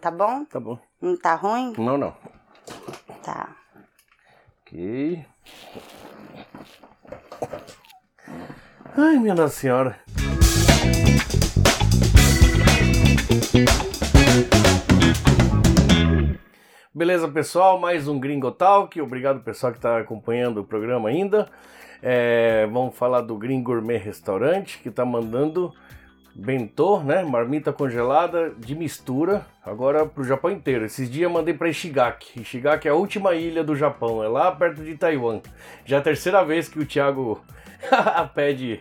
Tá bom? Tá bom. Não tá ruim? Não, não. Tá. Ok. Ai, minha Nossa Senhora. Beleza, pessoal? Mais um Gringo Talk. Obrigado, pessoal, que está acompanhando o programa ainda. É, vamos falar do Gringo Gourmet Restaurante, que está mandando bentô, né? Marmita congelada de mistura, agora pro Japão inteiro. Esses dias eu mandei para Ishigaki. Ishigaki é a última ilha do Japão, é lá perto de Taiwan. Já é a terceira vez que o Thiago pede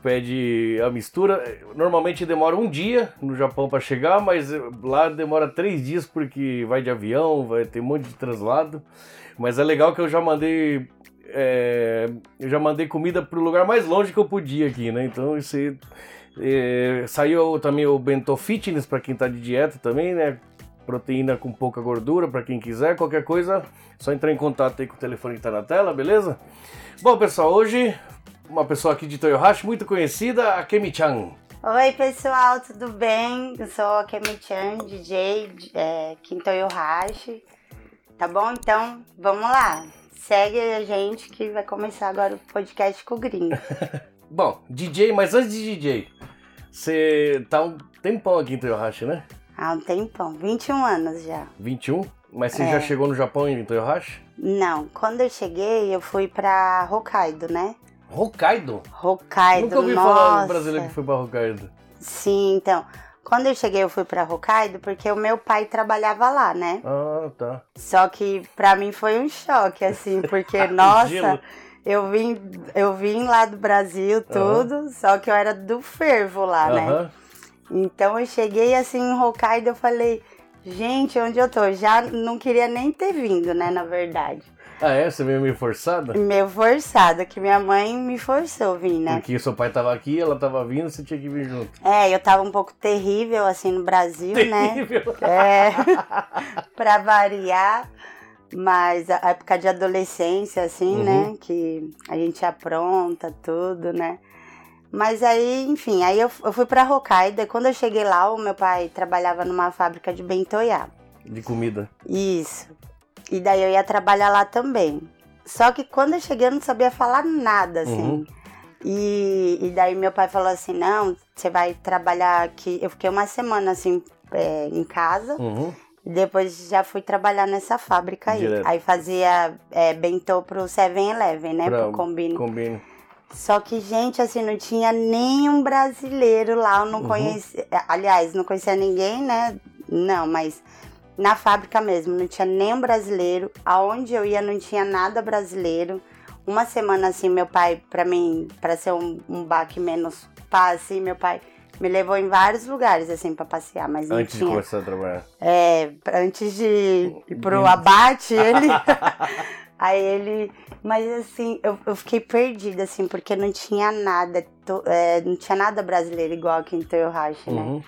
pede a mistura. Normalmente demora um dia no Japão para chegar, mas lá demora três dias porque vai de avião, vai ter um monte de translado. Mas é legal que eu já mandei é, eu já mandei comida pro lugar mais longe que eu podia aqui, né? Então isso aí, é, saiu também o bento fitness para quem tá de dieta também, né? Proteína com pouca gordura para quem quiser. Qualquer coisa, só entrar em contato aí com o telefone que tá na tela, beleza? Bom, pessoal, hoje uma pessoa aqui de Toyohashi muito conhecida, a Kemi-chan. Oi, pessoal, tudo bem? Eu sou a Kemi-chan, DJ é, aqui em Toyohashi. Tá bom? Então, vamos lá. Segue a gente que vai começar agora o podcast com o Gringo. Bom, DJ, mas antes de DJ, você tá um tempão aqui em Toyohashi, né? Há um tempão, 21 anos já. 21? Mas você É. já chegou no Japão em Toyohashi? Não, quando eu cheguei, eu fui pra Hokkaido, né? Hokkaido? Hokkaido, Nunca ouvi nossa. falar um brasileiro que foi pra Hokkaido. Sim, então. Quando eu cheguei, eu fui pra Hokkaido porque o meu pai trabalhava lá, né? Ah, tá. Só que pra mim foi um choque, assim, porque, nossa. Eu vim, eu vim lá do Brasil, tudo, só que eu era do fervo lá, né? Aham. Então eu cheguei assim em Hokkaido, eu falei, gente, onde eu tô? Já não queria nem ter vindo, né, na verdade. Ah, é? Você veio meio forçada? Meio forçada, que minha mãe me forçou a vir, né? Porque seu pai tava aqui, ela tava vindo, você tinha que vir junto. É, eu tava um pouco terrível, assim, no Brasil, né? Terrível. É, pra variar. Mas a época de adolescência, assim, Uhum. né? Que a gente apronta tudo, né? Mas aí, enfim, aí eu, eu fui pra Hokkaido. E quando eu cheguei lá, o meu pai trabalhava numa fábrica de bentoyá. De comida. Isso. E daí eu ia trabalhar lá também. Só que quando eu cheguei, eu não sabia falar nada, assim. Uhum. E, e daí meu pai falou assim: não, você vai trabalhar aqui. Eu fiquei uma semana, assim, é, em casa. Uhum. Depois já fui trabalhar nessa fábrica aí. Direto. Aí fazia é, bentô pro 7-Eleven, né? Pra- Pro combine. Combina. Só que, gente, assim, não tinha nenhum brasileiro lá. Eu não Uhum. conhecia. Aliás, não conhecia ninguém, né? Não, mas na fábrica mesmo, não tinha nenhum brasileiro. Aonde eu ia, não tinha nada brasileiro. Uma semana assim, meu pai, pra mim, pra ser um, um baque menos pá, assim, meu pai me levou em vários lugares, assim, pra passear, mas Antes de começar a trabalhar. É, antes de ir pro abate, ele. Aí ele. Mas assim, eu, eu fiquei perdida, assim, porque não tinha nada. to- é, não tinha nada brasileiro igual aqui em Toyohashi, né? Uhum.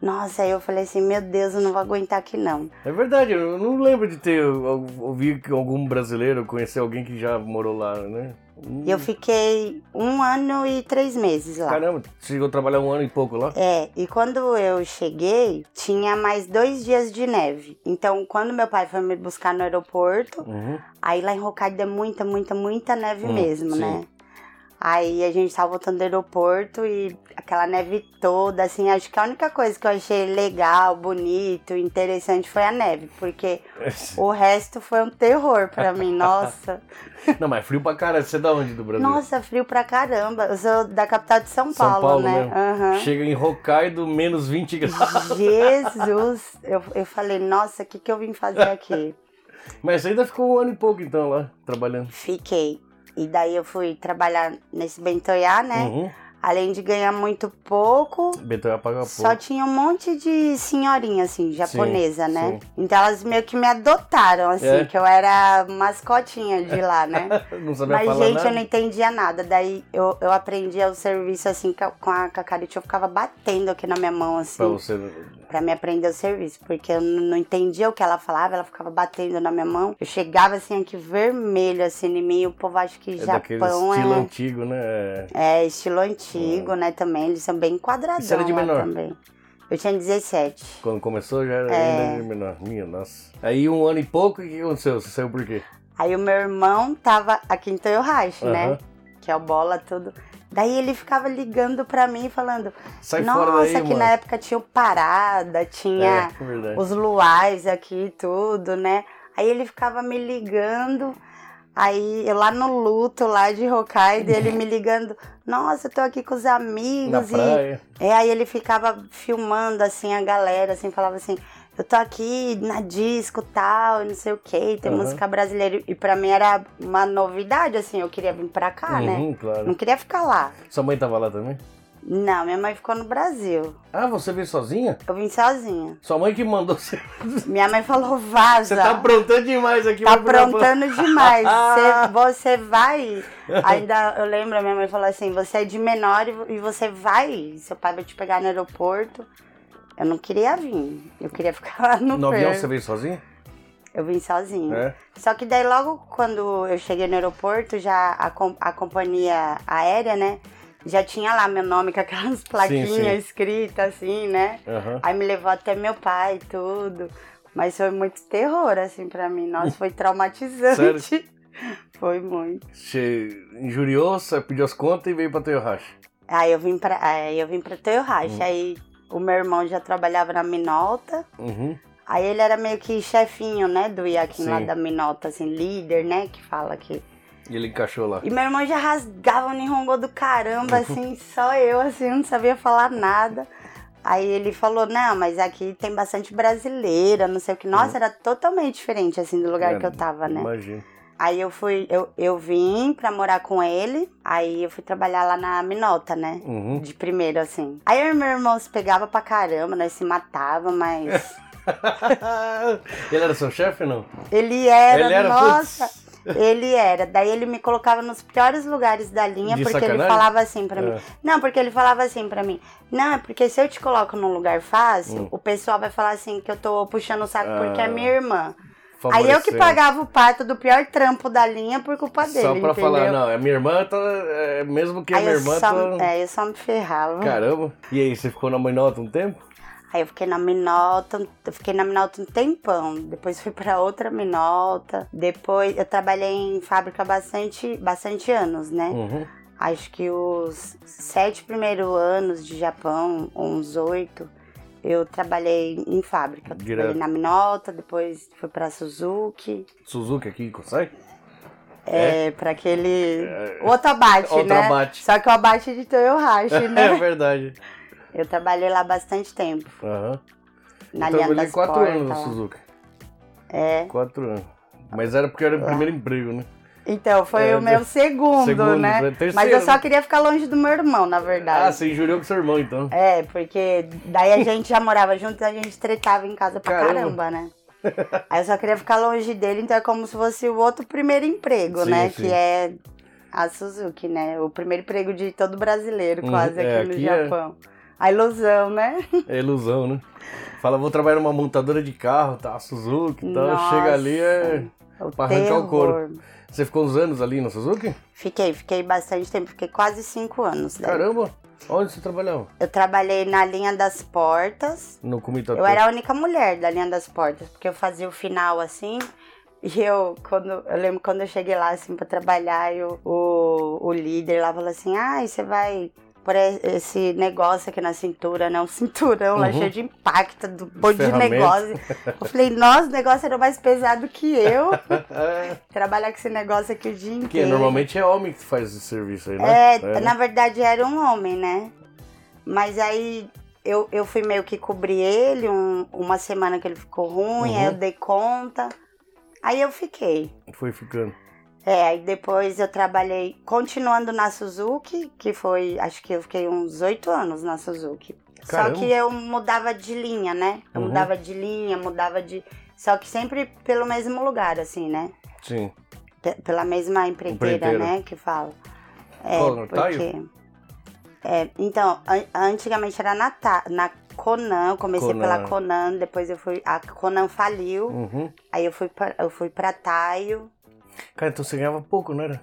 Nossa, aí eu falei assim, meu Deus, eu não vou aguentar aqui não. É verdade, eu não lembro de ter ou- ouvido que algum brasileiro conhecer alguém que já morou lá, né? Hum, E eu fiquei um ano e três meses lá. Caramba, você chegou a trabalhar um ano e pouco lá? É, e quando eu cheguei, tinha mais dois dias de neve. Então, quando meu pai foi me buscar no aeroporto, Uhum. Aí lá em Hokkaido é muita, muita, muita neve Hum, mesmo, sim. né? Aí a gente tava voltando do aeroporto e aquela neve toda, assim, acho que a única coisa que eu achei legal, bonito, interessante foi a neve, porque o resto foi um terror pra mim, nossa. Não, mas é frio pra caralho. Você é da onde do Brasil? Nossa, frio pra caramba. Eu sou da capital de São São Paulo, Paulo né? Aham. Chega em Hokkaido, menos 20 graus. Jesus, eu, eu falei, nossa, o que, que eu vim fazer aqui? Mas você ainda ficou um ano e pouco então lá, trabalhando. Fiquei. E daí eu fui trabalhar nesse bentoyá, né? Uhum. Além de ganhar muito pouco, Betão ia pagar só pouco. tinha um monte de senhorinha, assim, japonesa, Sim, né? sim. Então elas meio que me adotaram, assim, É? que eu era mascotinha de lá, né? Não sabia Mas, falar gente, nada. eu não entendia nada. Daí eu, eu aprendia o serviço, assim, com a Cacarite. Eu ficava batendo aqui na minha mão, assim, Pra pra, você. me aprender o serviço. Porque eu não entendia o que ela falava, ela ficava batendo na minha mão. Eu chegava, assim, aqui vermelho, assim, em mim. E o povo acha que É Japão estilo é... antigo, né? É. Estilo antigo, né, também. Eles são bem quadradão Isso era de menor? também. Eu tinha 17. Quando começou já era É. menor. Minha nossa. Aí um ano e pouco, o que aconteceu? Você saiu por quê? Aí o meu irmão tava aqui em Toyohashi, né? Que é o bola, tudo. Daí ele ficava ligando pra mim, falando: Sai Nossa, daí, que mano. na época tinha o Parada, tinha É, os luais aqui e tudo, né? Aí ele ficava me ligando. Aí eu lá no luto lá de Hokkaido, ele me ligando, nossa, eu tô aqui com os Na amigos e praia. é, aí ele ficava filmando assim a galera, assim, falava assim, eu tô aqui na disco tal, e não sei o que, tem Aham. música brasileira. E pra mim era uma novidade, assim, eu queria vir pra cá, né? Uhum, claro. Não queria ficar lá. Sua mãe tava lá também? Não, minha mãe ficou no Brasil. Ah, você veio sozinha? Eu vim sozinha. Sua mãe que mandou você. Minha mãe falou, vaza. Você tá aprontando demais aqui. Tá aprontando demais. Você, você vai. Ainda eu lembro, minha mãe falou assim: você é de menor e você vai. Seu pai vai te pegar no aeroporto. Eu não queria vir. Eu queria ficar lá no, No avião você veio sozinha? Eu vim sozinha. É. Só que daí logo quando eu cheguei no aeroporto, já a, a companhia aérea, né? Já tinha lá meu nome com aquelas plaquinhas sim. escritas assim, né? Aham. Aí me levou até meu pai e tudo. Mas foi muito terror, assim, pra mim. Nossa, foi traumatizante. Foi muito. Você injuriou, você pediu as contas e veio pra Toyohashi. Aí eu vim pra, aí eu vim pra Toyohashi. Hum. Aí o meu irmão já trabalhava na Minolta. Uhum. Aí ele era meio que chefinho, né, do Iaquim lá da Minolta, assim, líder, né, que fala que... E ele encaixou lá. E meu irmão já rasgava o Nihongo do caramba, assim, só eu, assim, não sabia falar nada. Aí ele falou, não, mas aqui tem bastante brasileira, não sei o que. Nossa, era totalmente diferente, assim, do lugar É, que eu tava, né? Imagina. Aí eu fui, eu, eu vim pra morar com ele, aí eu fui trabalhar lá na Minolta, né? Uhum. De primeiro, assim. Aí meu irmão se pegava pra caramba, nós se matava, mas ele era seu chefe não? ele era, ele era nossa, putz. ele era. Daí ele me colocava nos piores lugares da linha, De porque ele sacanagem? falava assim pra mim. É. Não, porque ele falava assim pra mim. Não, é porque se eu te coloco num lugar fácil, Hum. o pessoal vai falar assim que eu tô puxando o saco porque é Ah. minha irmã. Aí eu que pagava o pato do pior trampo da linha por culpa dele, Só pra entendeu? falar, não, é minha irmã, tá, é, mesmo que a minha irmã só, tá... é, eu só me ferrava. Caramba. E aí, você ficou na Minota um tempo? Aí eu fiquei na Minolta, eu fiquei na Minolta um tempão. Depois fui pra outra Minolta. Depois eu trabalhei em fábrica bastante, bastante anos, né? Uhum. Acho que os sete primeiros anos de Japão, uns oito, eu trabalhei em fábrica. Direto. Trabalhei na Minolta, depois fui pra Suzuki, Suzuki aqui, consegue? é, pra aquele. Outro abate, Outro né? abate. Só que o abate de Toyohashi, É né? verdade. eu trabalhei lá bastante tempo. Aham. Na eu linha trabalhei quatro portas. anos na. Suzuki. É. Quatro anos. Mas era porque era o primeiro emprego, né? Então, foi É, o meu de- segundo, segundo, né? né? Terceiro. Mas eu só queria ficar longe do meu irmão, na Ah, verdade. você injuriou com seu irmão, então. É, porque daí a gente já morava junto e a gente tretava em casa pra Caramba. caramba, né? Aí eu só queria ficar longe dele, então é como se fosse o outro primeiro emprego, Sim, né? sim. Que é a Suzuki, né? O primeiro emprego de todo brasileiro, Hum, quase, é, aqui no aqui é. Japão. A ilusão, né? É ilusão, né? Fala, vou trabalhar numa montadora de carro, tá? Suzuki e tal. Nossa. Chega ali, é... O Pra arrancar o couro. Você ficou uns anos ali na Suzuki? Fiquei, fiquei bastante tempo, fiquei quase cinco anos. daí. Caramba! Onde você trabalhava? Eu trabalhei na linha das portas, No Kumitato. Eu era a única mulher da linha das portas, porque eu fazia o final assim. E eu, quando, eu lembro quando eu cheguei lá, assim, pra trabalhar, eu, o, o líder lá falou assim, ah, você vai por esse negócio aqui na cintura, né? Um cinturão lá Uhum. cheio de impacto, do monte de negócio. Eu falei, nossa, o negócio era mais pesado que eu. É, Trabalhar com esse negócio aqui o dia inteiro. que normalmente é homem que faz esse serviço aí, né? É, né? na verdade era um homem, né? Mas aí eu, eu fui meio que cobrir ele um- uma semana que ele ficou ruim, Uhum. aí eu dei conta. Aí eu fiquei. Foi ficando. É, aí depois eu trabalhei continuando na Suzuki, que foi, acho que eu fiquei uns oito anos na Suzuki. Caramba. Só que eu mudava de linha, né? Eu Uhum. mudava de linha, mudava de. Só que sempre pelo mesmo lugar, assim, né? Sim. Pe- pela mesma empreiteira, Empreiteira. né, que fala. É, no Taio? porque... É, então, an- antigamente era na, Ta- na Conan, eu comecei Conan. pela Conan, depois eu fui, a Conan faliu, Uhum. aí eu fui pra, eu fui pra Taio. Cara, então você ganhava pouco, não era?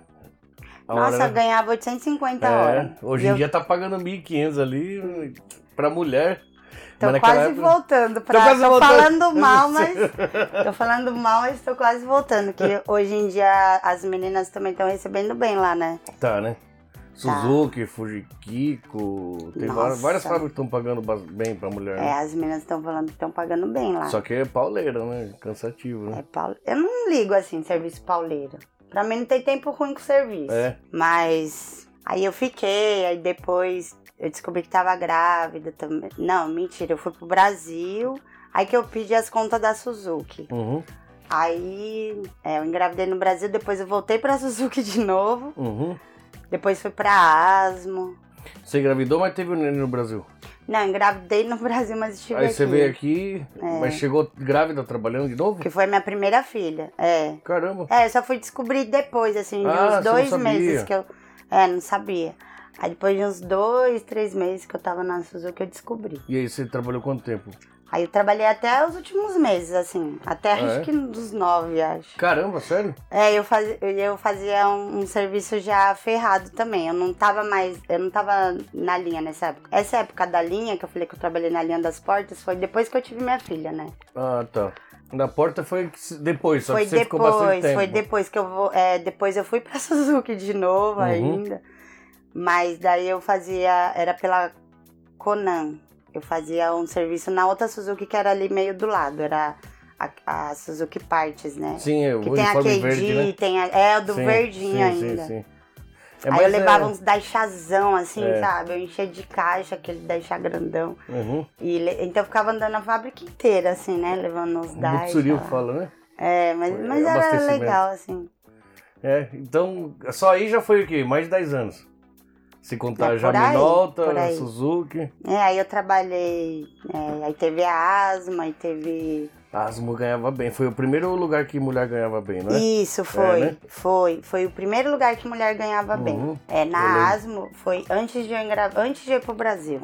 A Nossa, hora, eu né? ganhava 850 a hora. É, hoje E em eu- dia tá pagando 1.500 ali pra mulher. tô quase época- voltando pra. Tô, quase voltando. falando mal, mas. tô falando mal, mas tô quase voltando. Que hoje em dia as meninas também estão recebendo bem lá, né? Tá, né? Suzuki, Fujikiko, tem Nossa. várias, fábricas que estão pagando bem pra mulher. É, né? as meninas estão falando que estão pagando bem lá. Só que é pauleira, né? Cansativo, É né? paule... Eu não ligo assim, serviço pauleiro. Pra mim não tem tempo ruim com serviço. É. Mas aí eu fiquei, aí depois eu descobri que tava grávida também. Não, mentira, eu fui pro Brasil. Aí que eu pedi as contas da Suzuki. Uhum, Aí é, eu engravidei no Brasil, depois eu voltei pra Suzuki de novo. uhum. Depois fui pra Asmo. Você engravidou, mas teve o neném no Brasil. Não, engravidei no Brasil, mas estive Aí aqui. você veio aqui, É. mas chegou grávida trabalhando de novo? Que foi minha primeira filha. É. Caramba. É, eu só fui descobrir depois, assim, de Ah, uns dois meses que eu. É, não sabia. Aí depois de uns dois, três meses que eu tava na Suzuki, eu descobri. E aí você trabalhou quanto tempo? Aí eu trabalhei até os últimos meses, assim. Até Ah, acho é? que dos nove, acho. Caramba, sério? É, eu fazia, eu fazia um, um serviço já ferrado também. Eu não tava mais. Eu não tava na linha nessa época. Essa época da linha, que eu falei que eu trabalhei na linha das portas, foi depois que eu tive minha filha, né? Ah, tá. Na porta foi depois, só foi que você ficou bastante depois, tempo. foi depois que eu vou. É, depois eu fui pra Suzuki de novo Uhum. ainda. Mas daí eu fazia. Era pela Conan. Eu fazia um serviço na outra Suzuki que era ali meio do lado. Era a, a Suzuki Parts, né? Sim, é, o que tem a KD, verde, né? tem a, é o do Sim, verdinho sim, ainda. Sim, sim. É, Aí eu levava é- uns daishazão, assim, É. sabe? Eu enchia de caixa, aquele daisha grandão. Uhum. E, então eu ficava andando a fábrica inteira, assim, né? Levando uns daisha. Butsuril lá. fala, né? É, mas, mas era abastecimento. legal, assim. É, então, só aí já foi o quê? Mais de 10 anos. Se contar É, aí. Suzuki. É, aí eu trabalhei, é, aí teve a asma, aí teve... A Asmo ganhava bem. Foi o primeiro lugar que mulher ganhava bem, não é? Isso, foi, né? foi. Foi o primeiro lugar que mulher ganhava Uhum, bem. É, na asmo, foi antes de eu engravidar, antes de ir pro Brasil.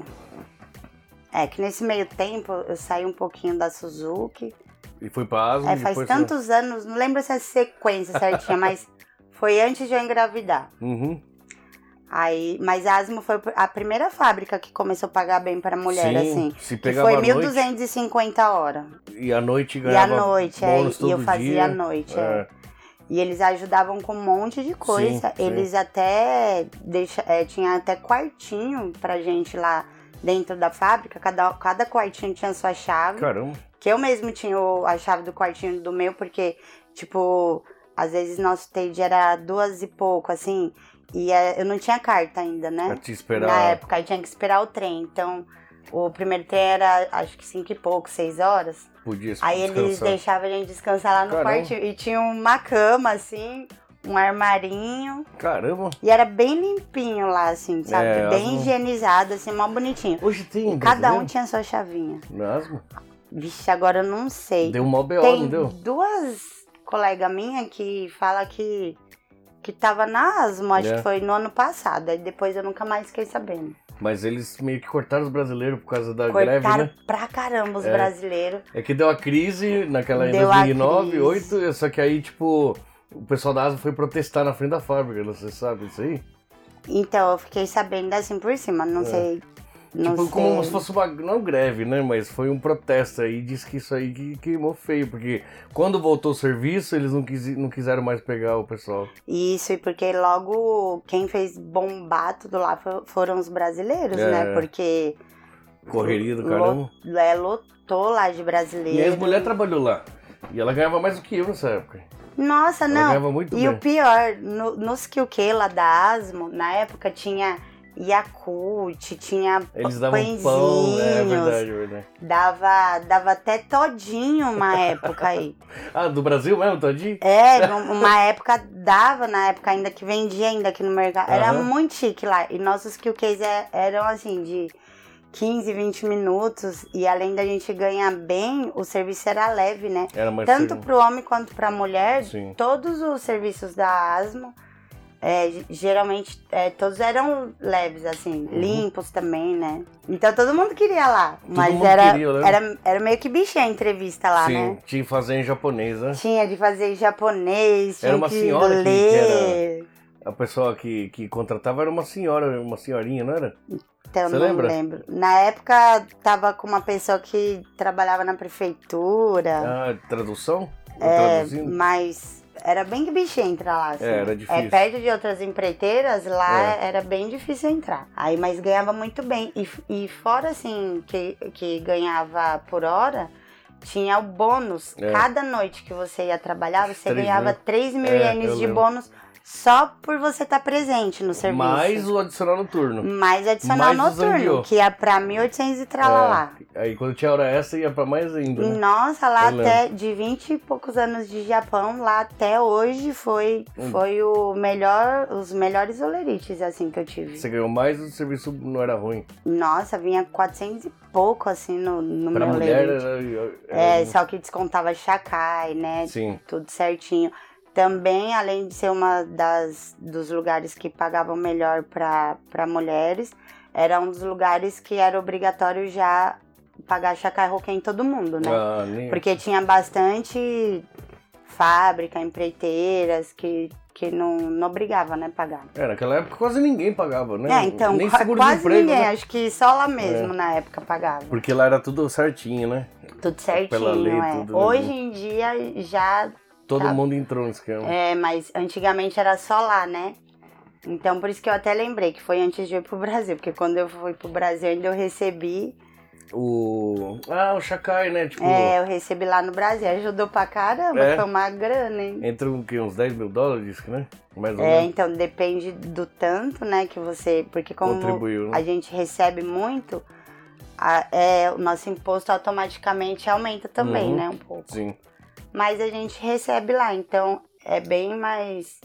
É, que nesse meio tempo eu saí um pouquinho da Suzuki. E foi pra Asmo. É, faz tantos anos, não lembro se é sequência certinha, mas foi antes de eu engravidar. Uhum. Aí, mas a Asmo foi a primeira fábrica que começou a pagar bem pra mulher, Sim, assim. se Que pegava foi à noite. 1.250 horas. E à noite E à ganhava noite, é, e eu fazia dia. à noite, É. é. E eles ajudavam com um monte de coisa. Sim, sim. eles até deixa, é, tinha até quartinho pra gente lá dentro da fábrica. Cada, cada quartinho tinha sua chave. Caramba. Que eu mesmo tinha a chave do quartinho do meu, porque, tipo, às vezes nosso TAD era duas e pouco, assim. E é, eu não tinha carta ainda, né? Pra te esperar. Na época, aí tinha que esperar o trem. Então, o primeiro trem era acho que cinco e pouco, seis horas. Podia Aí eles descansar. deixavam a gente descansar lá no Caramba. quartinho. E tinha uma cama, assim, um armarinho. Caramba. E era bem limpinho lá, assim, sabe? É, bem Asmo- higienizado, assim, mó bonitinho. Hoje tem E cada um tinha sua chavinha. Na Asmo? Vixe, agora eu não sei. Deu um mó BO, Tem não deu? duas colegas minhas que fala que, que tava na Asmo, acho É. que foi no ano passado. Aí depois eu nunca mais fiquei sabendo. Mas eles meio que cortaram os brasileiros por causa da greve, Cortaram né? pra caramba os É. brasileiros. É que deu a crise naquela em Deu a 2009, crise. 2008, só que aí, tipo, o pessoal da Asmo foi protestar na frente da fábrica, você sabe isso aí? Então, eu fiquei sabendo assim por cima, não sei. Não É. tipo, sei. como se fosse uma, não greve, né, mas foi um protesto aí, diz que isso aí que queimou feio, porque quando voltou o serviço, eles não, quis, não quiseram mais pegar o pessoal. Isso, e porque logo quem fez bombar tudo lá fo- foram os brasileiros, É. né? Porque Correria do caramba. é, lotou lá de brasileiro. E a ex-mulher trabalhou lá, e ela ganhava mais do que eu nessa época. Nossa, Ela não. ganhava muito E bem. o pior, no, nos que lá da Asmo, na época tinha Yakult, tinha Eles davam pãezinhos, pão, é verdade, é verdade. dava, dava até todinho uma época aí. Ah, do Brasil mesmo, Todinho? É, uma época dava, na época ainda que vendia ainda aqui no mercado. Era Aham. muito chique lá. E nossos QQs é- eram assim, de 15, 20 minutos. E além da gente ganhar bem, o serviço era leve, né? Era mais Tanto cedo. pro homem quanto pra mulher, Sim. todos os serviços da Asmo, é, geralmente, é, todos eram leves, assim, Uhum. limpos também, né? Então todo mundo queria lá. mas mundo era, queria, né? era, era meio que bichinha a entrevista lá, Sim, né? tinha que fazer em japonês, né? Tinha de fazer em japonês, tinha Era uma que senhora que- que ler. A pessoa que, que contratava era uma senhora, uma senhorinha, não era? Então, Você não lembra? lembro. Na época, tava com uma pessoa que trabalhava na prefeitura. Ah, tradução? É, Traduzindo? mas era bem que bicho entrar lá, assim. É, era difícil. É, perto de outras empreiteiras, lá É. era bem difícil entrar. Aí, mas ganhava muito bem. E, e fora, assim, que, que ganhava por hora, tinha o bônus. É. Cada noite que você ia trabalhar, você Três ganhava mil. 3 mil É, ienes de lembro. bônus só por você estar presente no serviço. Mais o adicional noturno. Mais adicional Mais noturno, que ia pra 1.800 e tralalá. É, aí quando tinha hora essa ia pra mais ainda, né? Nossa, lá Eu até de 20 e poucos anos de Japão, lá até hoje foi, Hum. foi o melhor, os melhores olerites assim que eu tive. Você ganhou mais o serviço não era ruim. Nossa, vinha 400 e pouco assim no, no Pra meu mulher era, era- É, só que descontava chacai, né? Sim. Tudo certinho. Também, além de ser uma das dos lugares que pagavam melhor para mulheres, era um dos lugares que era obrigatório já pagar chacai roquém em todo mundo, né? Ah. Porque tinha bastante fábrica, empreiteiras que, que não, não obrigava, né, pagar. É, naquela época quase ninguém pagava, né? É, então, Nem seguro quase emprego, ninguém, né? acho que só lá mesmo na época pagava. Porque lá era tudo certinho, né? Tudo certinho, Pela lei, é. tudo, né? Hoje em dia já Todo Tá. mundo entrou no esquema. é, mas antigamente era só lá, né? Então por isso que eu até lembrei que foi antes de eu ir pro Brasil, porque quando eu fui pro Brasil ainda eu recebi, O... Ah, o Chacai, né? Tipo, é, eu recebi lá no Brasil, ajudou pra caramba, É? foi uma grana, hein? entre um, que, uns 10 mil dólares, né? Mais ou É, menos. então depende do tanto, né, que você. Porque como Contribuiu, né? a gente recebe muito, a- é, o nosso imposto automaticamente aumenta também, Uhum. né? Um pouco. Sim. Mas a gente recebe lá, então é bem mais.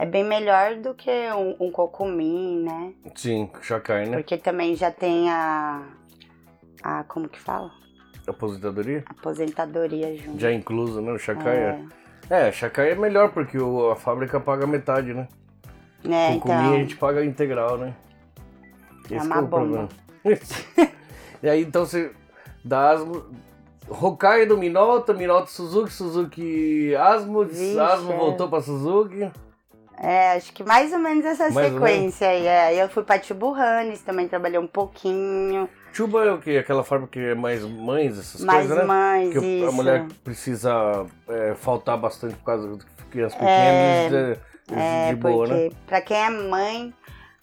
É bem melhor do que um, um cocumim, né? Sim, Chacai, né? Porque também já tem a. A. Como que fala? Aposentadoria? Aposentadoria junto. Já incluso, né? O Chacai é. é. É, Chacai é melhor porque o- a fábrica paga metade, né? É, Com comida a então. gente paga integral, né? É Esse uma que é bomba. e aí então você dá asmo. Hokkaido, Minolta, Minolta Suzuki, Suzuki Asmo, Vixe, Asmo voltou pra Suzuki. É, acho que mais ou menos essa Mais sequência aí. É. Eu fui pra Tiburranes, também trabalhei um pouquinho. Chuba é o quê? Aquela fábrica que é mais mães, essas mais coisas, né? mães, Que a mulher precisa é, faltar bastante por causa de crianças É, pequenas, de, É, de boa, né? pra quem é mãe,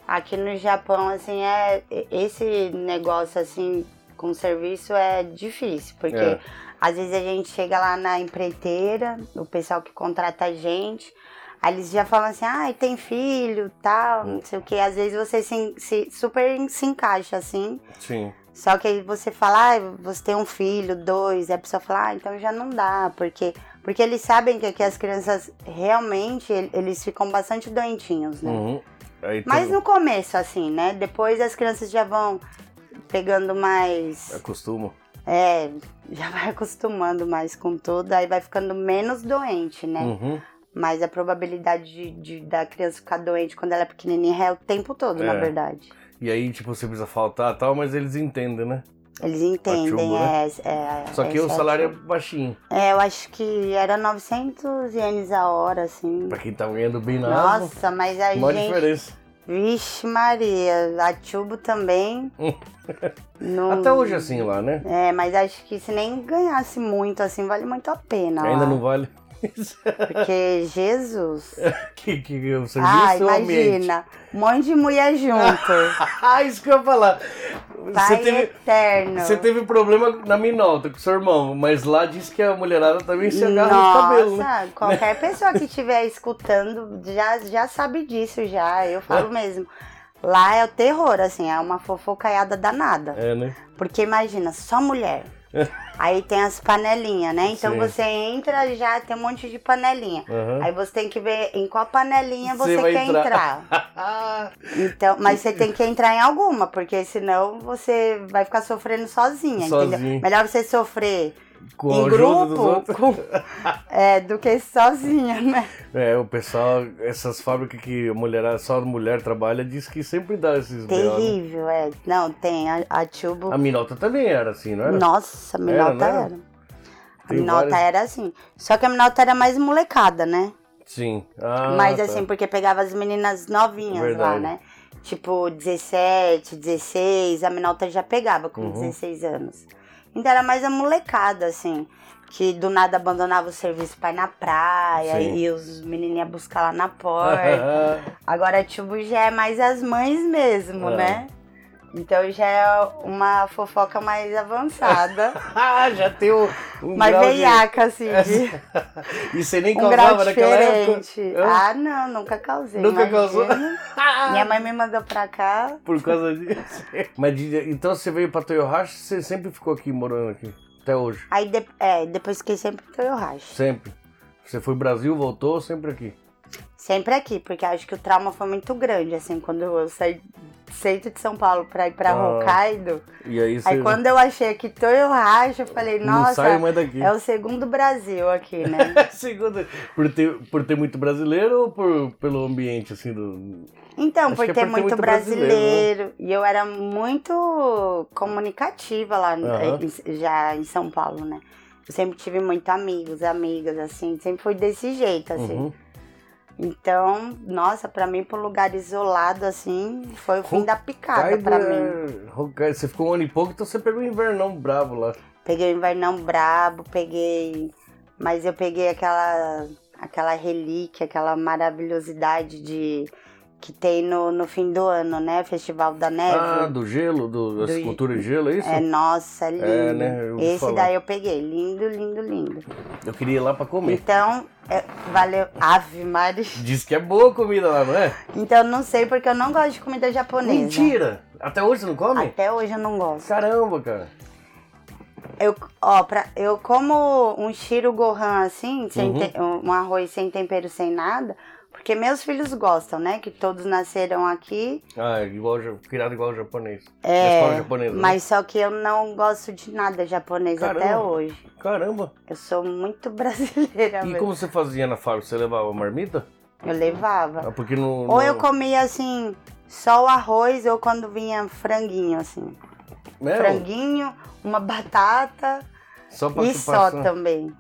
aqui no Japão, assim, é esse negócio, assim, com serviço é difícil. Porque É. às vezes a gente chega lá na empreiteira, o pessoal que contrata a gente, aí eles já falam assim, ah, tem filho, tal, Hum. não sei o que. Às vezes você se, se- super se encaixa, assim. Sim. Só que aí você fala, ah, você tem um filho, dois, e a pessoa fala, ah, então já não dá, porque, porque eles sabem que aqui as crianças realmente, el- eles ficam bastante doentinhos, né? Uhum. Aí Mas no começo, assim, né? Depois as crianças já vão pegando mais. acostuma. É, já vai acostumando mais com tudo, aí vai ficando menos doente, né? Uhum. Mas a probabilidade de, de- da criança ficar doente quando ela é pequenininha é o tempo todo, na É. verdade. E aí, tipo, você precisa faltar e tal, mas eles entendem, né? Eles entendem, chumbo, né? é, é, Só que o é a salário é baixinho. É, eu acho que era 900 ienes a hora, assim. Pra quem tá ganhando bem na Nossa, mas a gente. diferença. Vixe, Maria, a Tubo também. não- Até hoje é assim lá, né? É, mas acho que se nem ganhasse muito, assim, vale muito a pena. Ainda lá. não vale. Porque, Jesus. que, que serviço ah, imagina. Um monte de mulher junto. Ah, isso que eu ia falar. Pai Você teve, eterno. você teve problema na Minolta com seu irmão, mas lá diz que a mulherada também se agarra no cabelo, né? Nossa, qualquer pessoa que estiver escutando já, já sabe disso já. Eu falo mesmo. Lá é o terror, assim, é uma fofocaiada danada. É, né? Porque imagina, só mulher. Aí tem as panelinhas, né? Então Sim. você entra já tem um monte de panelinha. Aham. Aí você tem que ver em qual panelinha Você você, quer entrar. entrar. Então, mas você tem que entrar em alguma, porque senão você vai ficar sofrendo sozinha, Sozinho. entendeu? Melhor você sofrer Com em grupo com- é, do que sozinha, né? É, o pessoal, essas fábricas que a mulherada, só mulher trabalha, diz que sempre dá esses né? Terrível, é. Não, tem a, a Tubo. A Minolta também era assim, não era? Nossa, a Minota era? era. A Minota várias- era assim. Só que a Minota era mais molecada, né? Sim. Ah, Mas tá. assim, porque pegava as meninas novinhas lá, Verdade. né? tipo 17, 16, a Minalta já pegava com Uhum. 16 anos. Então era mais a molecada, assim, que do nada abandonava o serviço pra ir na praia Sim. e os meninos iam buscar lá na porta. Agora, tipo, já é mais as mães mesmo, É. né? Então já é uma fofoca mais avançada. Ah, já tem um, um mais grau de- veiaca, assim, de E você nem um causava naquela época? Hã? Ah, não, nunca causei. Nunca imagina. causou? Minha mãe me mandou pra cá. Por causa disso. Mas então você veio pra Toyohashi, você sempre ficou aqui, morando aqui? Até hoje? Aí, de- é, depois fiquei sempre em Toyohashi. Sempre? Você foi Brasil, voltou, sempre aqui? Sempre aqui, porque acho que o trauma foi muito grande, assim, quando eu saí centro de São Paulo pra ir pra Ah. Hokkaido. E aí Aí quando eu achei aqui Toyohashi, eu falei, nossa, é o segundo Brasil aqui, né? Segunda, por ter, por ter muito brasileiro ou por, pelo ambiente, assim, do... Então, por é ter por ter muito muito brasileiro, brasileiro. E eu era muito comunicativa lá em- já em São Paulo, né? Eu sempre tive muito amigos, amigas, assim, sempre foi desse jeito, assim. Uhum. Então, nossa, pra mim, um lugar isolado, assim, foi o fim da picada pra mim. é- Hokkaido, Você ficou um ano e pouco, então você pegou um invernão bravo lá. Peguei o invernão brabo, peguei. Mas eu peguei aquela, aquela relíquia, aquela maravilhosidade de que tem no, no fim do ano, né? Festival da Neve. Ah, do gelo, do, da Do- escultura de gelo, é isso? É, nossa, é lindo. É, né? Esse falar. daí eu peguei. Lindo, lindo, lindo. Eu queria ir lá pra comer. Então, é, valeu. Ave Maria. Diz que é boa a comida lá, não é? Então, não sei porque eu não gosto de comida japonesa. Mentira! Até hoje você não come? Até hoje eu não gosto. Caramba, cara. Eu, ó, pra, eu como um shiro gohan assim, sem Uhum. te- um arroz sem tempero, sem nada, porque meus filhos gostam, né? Que todos nasceram aqui. Ah, igual, criado igual japonês. É, né? mas só que eu não gosto de nada japonês até Caramba. hoje. Caramba. Eu sou muito brasileira E mesmo. como você fazia na fábrica? Você levava marmita? Eu levava. Ah, porque não. Ou eu comia assim, só o arroz, ou quando vinha franguinho, assim. Meu, Franguinho, uma batata Só pra e só também.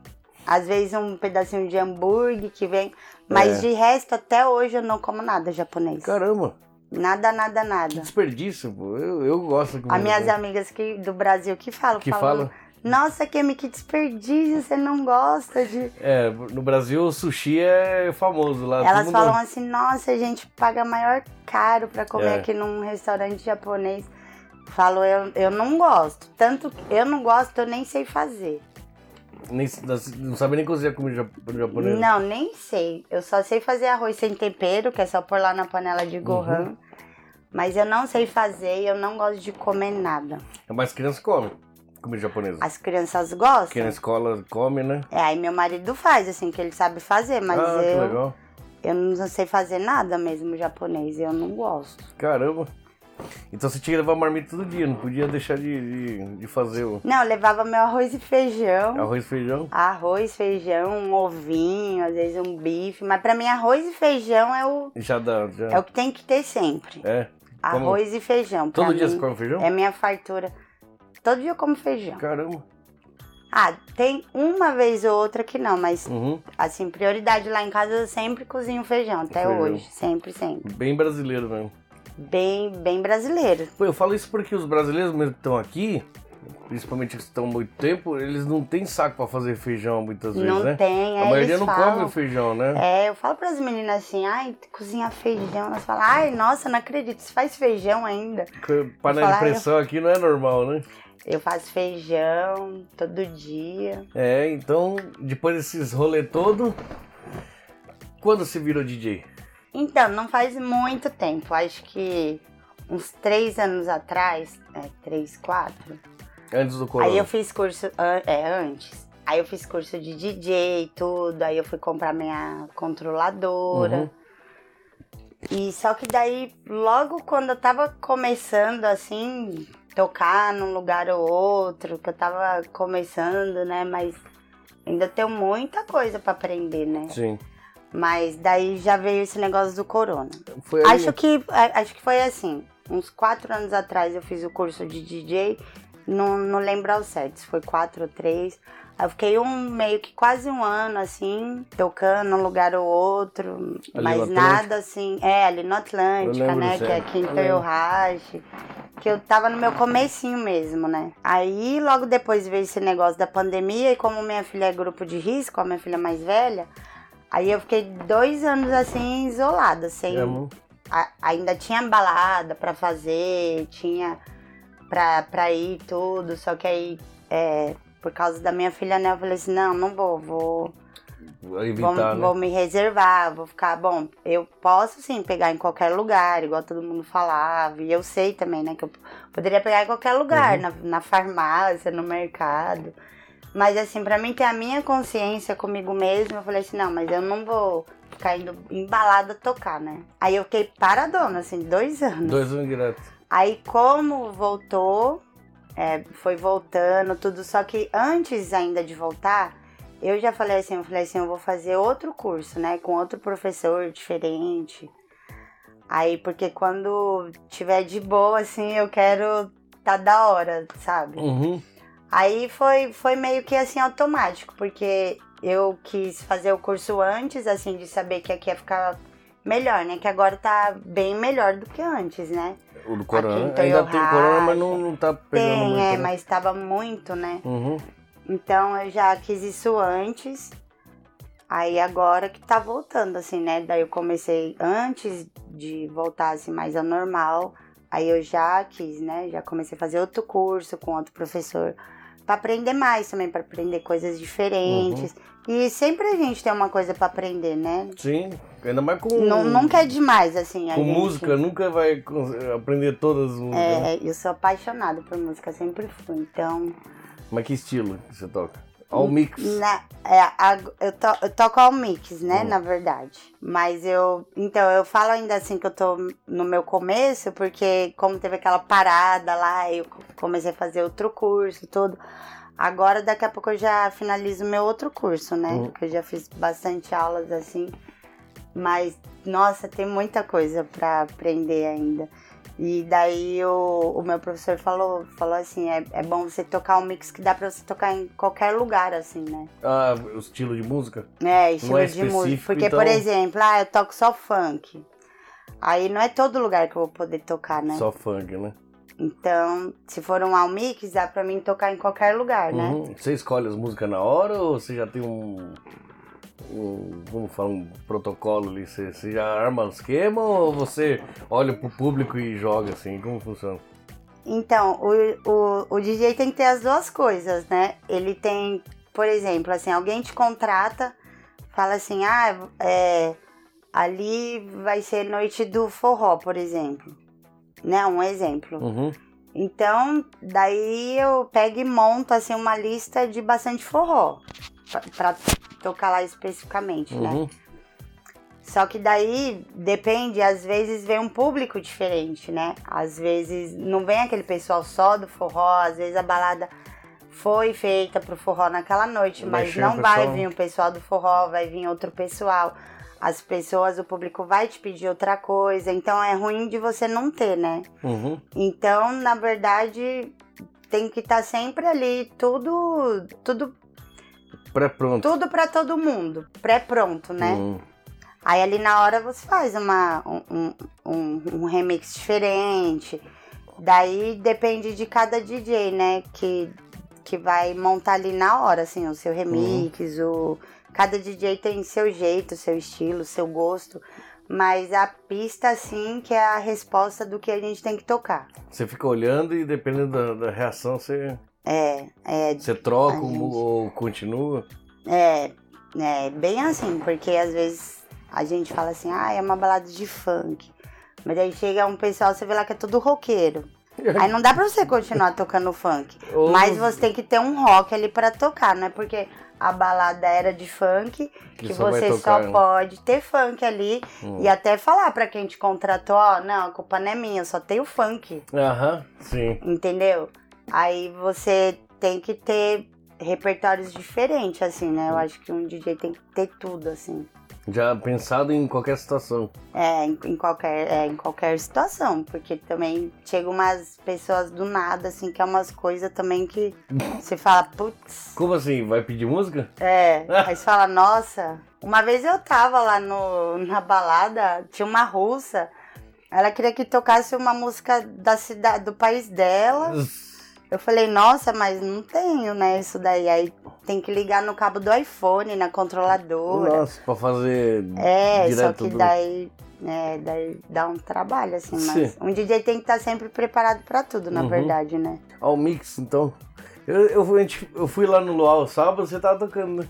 Às vezes um pedacinho de hambúrguer que vem. Mas É. de resto, até hoje eu não como nada japonês. Caramba. Nada, nada, Que nada. desperdício, pô. Eu, eu gosto As minhas amigas que, do Brasil que falam, Que falam, fala? Nossa, Kemi, que desperdício, você não gosta de. É, no Brasil o sushi é famoso lá. Elas mundo- falam assim, nossa, a gente paga maior caro pra comer É. aqui num restaurante japonês. Falo, eu, eu não gosto. Tanto que eu não gosto, eu nem sei fazer. Nem, não sabe nem cozinhar comida jap- japonesa. Não, nem sei. Eu só sei fazer arroz sem tempero, que é só pôr lá na panela de gohan. Uhum. Mas eu não sei fazer e eu não gosto de comer nada. Mas criança come comida japonesa. As crianças gostam. Porque na escola come, né? É, aí meu marido faz, assim, que ele sabe fazer, mas ah, que eu, legal. eu não sei fazer nada mesmo japonês, eu não gosto. Caramba. Então você tinha que levar marmita todo dia, não podia deixar de, de, de fazer o Não, eu levava meu arroz e feijão. arroz e feijão. Arroz, feijão, um ovinho, às vezes um bife. Mas pra mim, arroz e feijão é o, Já dá, já. é o que tem que ter sempre. É. Como- Arroz e feijão. Pra Todo dia mim, você come feijão? É minha fartura. Todo dia eu como feijão. Caramba. Ah, tem uma vez ou outra que não, mas Uhum. assim, prioridade lá em casa eu sempre cozinho feijão, até Feijão. hoje. Sempre, sempre. Bem brasileiro mesmo. Bem, bem brasileiro. Pô, eu falo isso porque os brasileiros mesmo que estão aqui, principalmente que estão há muito tempo, eles não têm saco pra fazer feijão muitas vezes, não né? tem, A é, maioria eles não falam. come o feijão, né? É, eu falo pras meninas assim, ai, cozinha feijão. Elas falam, ai, nossa, não acredito, você faz feijão ainda. Porque Panela de falar, pressão aqui não é normal, né? Eu faço feijão todo dia. É, então, depois desses rolê todo, quando você virou DJ? Então, não faz muito tempo, acho que uns três anos atrás, é, três, quatro. Antes do corona? Aí eu fiz curso, é, antes. Aí eu fiz curso de DJ e tudo, aí eu fui comprar minha controladora. Uhum. E só que daí, logo quando eu tava começando, assim, tocar num lugar ou outro, que eu tava começando, né, mas ainda tenho muita coisa pra aprender, né? Sim. Mas daí já veio esse negócio do corona. Foi aí- Acho que, acho que foi assim, uns quatro anos atrás eu fiz o curso de DJ, não, não lembro ao certo, se foi quatro ou três. Aí eu fiquei um meio que quase um ano assim, tocando um lugar ou outro, Ali mas nada assim. É, ali no Atlântica, né? Que é. é aqui em. Toyohashi. Que eu tava no meu comecinho mesmo, né? Aí logo depois veio esse negócio da pandemia e como minha filha é grupo de risco, a minha filha mais velha, aí eu fiquei dois anos assim isolada, sem. É, a- ainda tinha balada pra fazer, tinha pra, pra ir tudo, só que aí, é, por causa da minha filha, né, eu falei assim, não, não vou, vou, Vou vou, evitar, né? vou me reservar, vou ficar, bom, eu posso sim pegar em qualquer lugar, igual todo mundo falava, e eu sei também, né, que eu poderia pegar em qualquer lugar, Uhum. na, na farmácia, no mercado, mas assim, pra mim ter a minha consciência comigo mesma, eu falei assim, não, mas eu não vou ficar indo embalada tocar, né? Aí eu fiquei paradona, assim, dois anos. Dois anos direto. Aí como voltou, é, foi voltando, tudo, só que antes ainda de voltar, eu já falei assim, eu falei assim, eu vou fazer outro curso, né? Com outro professor diferente. Aí, porque quando tiver de boa, assim, eu quero tá da hora, sabe? Uhum. Aí foi, foi meio que assim automático, porque eu quis fazer o curso antes, assim, de saber que aqui ia ficar melhor, né? Que agora tá bem melhor do que antes, né? O do corona. Aqui Ainda tem Toyohashi. corona, mas não, não tá pegando Tem, muito. é, né? mas tava muito, né? Uhum. Então eu já quis isso antes. Aí agora que tá voltando, assim, né? Daí eu comecei antes de voltar assim mais ao normal. Aí eu já quis, né? Já comecei a fazer outro curso com outro professor. Pra aprender mais também, pra aprender coisas diferentes. E sempre a gente tem uma coisa pra aprender, né? Sim, ainda mais com, Nu- Nunca é demais, assim. a com gente- música, nunca vai aprender todas as músicas. né? É, eu sou apaixonada por música, sempre fui. Então, Mas que estilo você toca? All mix. Na, é, a- eu, to, eu toco ao mix, né, Hum. na verdade. Mas eu. Então, eu falo ainda assim que eu tô no meu começo, porque como teve aquela parada lá, eu comecei a fazer outro curso, tudo. Agora, daqui a pouco eu já finalizo meu outro curso, né? Hum. Porque eu já fiz bastante aulas assim. Mas, nossa, tem muita coisa pra aprender ainda. E daí o, o meu professor falou, falou assim, é, é bom você tocar um mix que dá pra você tocar em qualquer lugar, assim, né? Ah, o estilo de música? É, estilo é de música. Porque, então- por exemplo, ah, eu toco só funk. Aí não é todo lugar que eu vou poder tocar, né? Só funk, né? Então, se for um all mix, dá pra mim tocar em qualquer lugar, né? Uhum. Você escolhe as músicas na hora ou você já tem um. Um vamos falar, um protocolo ali? Você, você já arma o esquema ou você olha pro público e joga assim? Como funciona? Então, o, o, o DJ tem que ter as duas coisas, né? Ele tem, por exemplo, assim, alguém te contrata, fala assim, ah, é, ali vai ser noite do forró, por exemplo. Né? Um exemplo. Uhum. Então, daí eu pego e monto assim uma lista de bastante forró tocar lá especificamente, né? Uhum. Só que daí depende, às vezes vem um público diferente, né? Às vezes não vem aquele pessoal só do forró, às vezes a balada foi feita pro forró naquela noite, mas não vai vir o pessoal do forró, vai vir outro pessoal. As pessoas, o público vai te pedir outra coisa, então é ruim de você não ter, né? Uhum. Então, na verdade, tem que estar sempre ali tudo, tudo, Pré-pronto. tudo para todo mundo, pré-pronto, né? Uhum. Aí ali na hora você faz uma, um, um, um remix diferente. Daí depende de cada DJ, né? Que, que vai montar ali na hora, assim, o seu remix, o. Cada DJ tem seu jeito, seu estilo, seu gosto. Mas a pista, assim, que é a resposta do que a gente tem que tocar. Você fica olhando e dependendo da, da reação você, É, é, você troca gente- ou continua. É, é bem assim, porque às vezes a gente fala assim, ah, é uma balada de funk. Mas aí chega um pessoal, você vê lá que é tudo roqueiro. Aí não dá pra você continuar tocando funk. Ou- Mas você tem que ter um rock ali pra tocar, não é porque a balada era de funk Que que, só você tocar, só né? pode ter funk ali. Hum. E até falar pra quem te contratou, ó, não, a culpa não é minha, só tenho funk. Aham, sim. Entendeu? Aí você tem que ter repertórios diferentes, assim, né? Eu acho que um DJ tem que ter tudo, assim. Já pensado em qualquer situação. É, em, em qualquer, é, em qualquer situação, porque também chega umas pessoas do nada, assim, que é umas coisas também que você fala, putz. Como assim? Vai pedir música? É, aí você fala, nossa. Uma vez eu tava lá no, na balada, tinha uma russa, ela queria que tocasse uma música da cidade, do país dela. Eu falei, nossa, mas não tenho, né, isso daí. Aí tem que ligar no cabo do iPhone, na controladora. Nossa, pra fazer. É, só que do- daí, é, daí dá um trabalho, assim, mas Sim. um DJ tem que estar sempre preparado pra tudo, na Uhum. verdade, né? Ao mix, então. Eu, eu, fui- eu fui lá no Luau sábado, você tava tocando, né?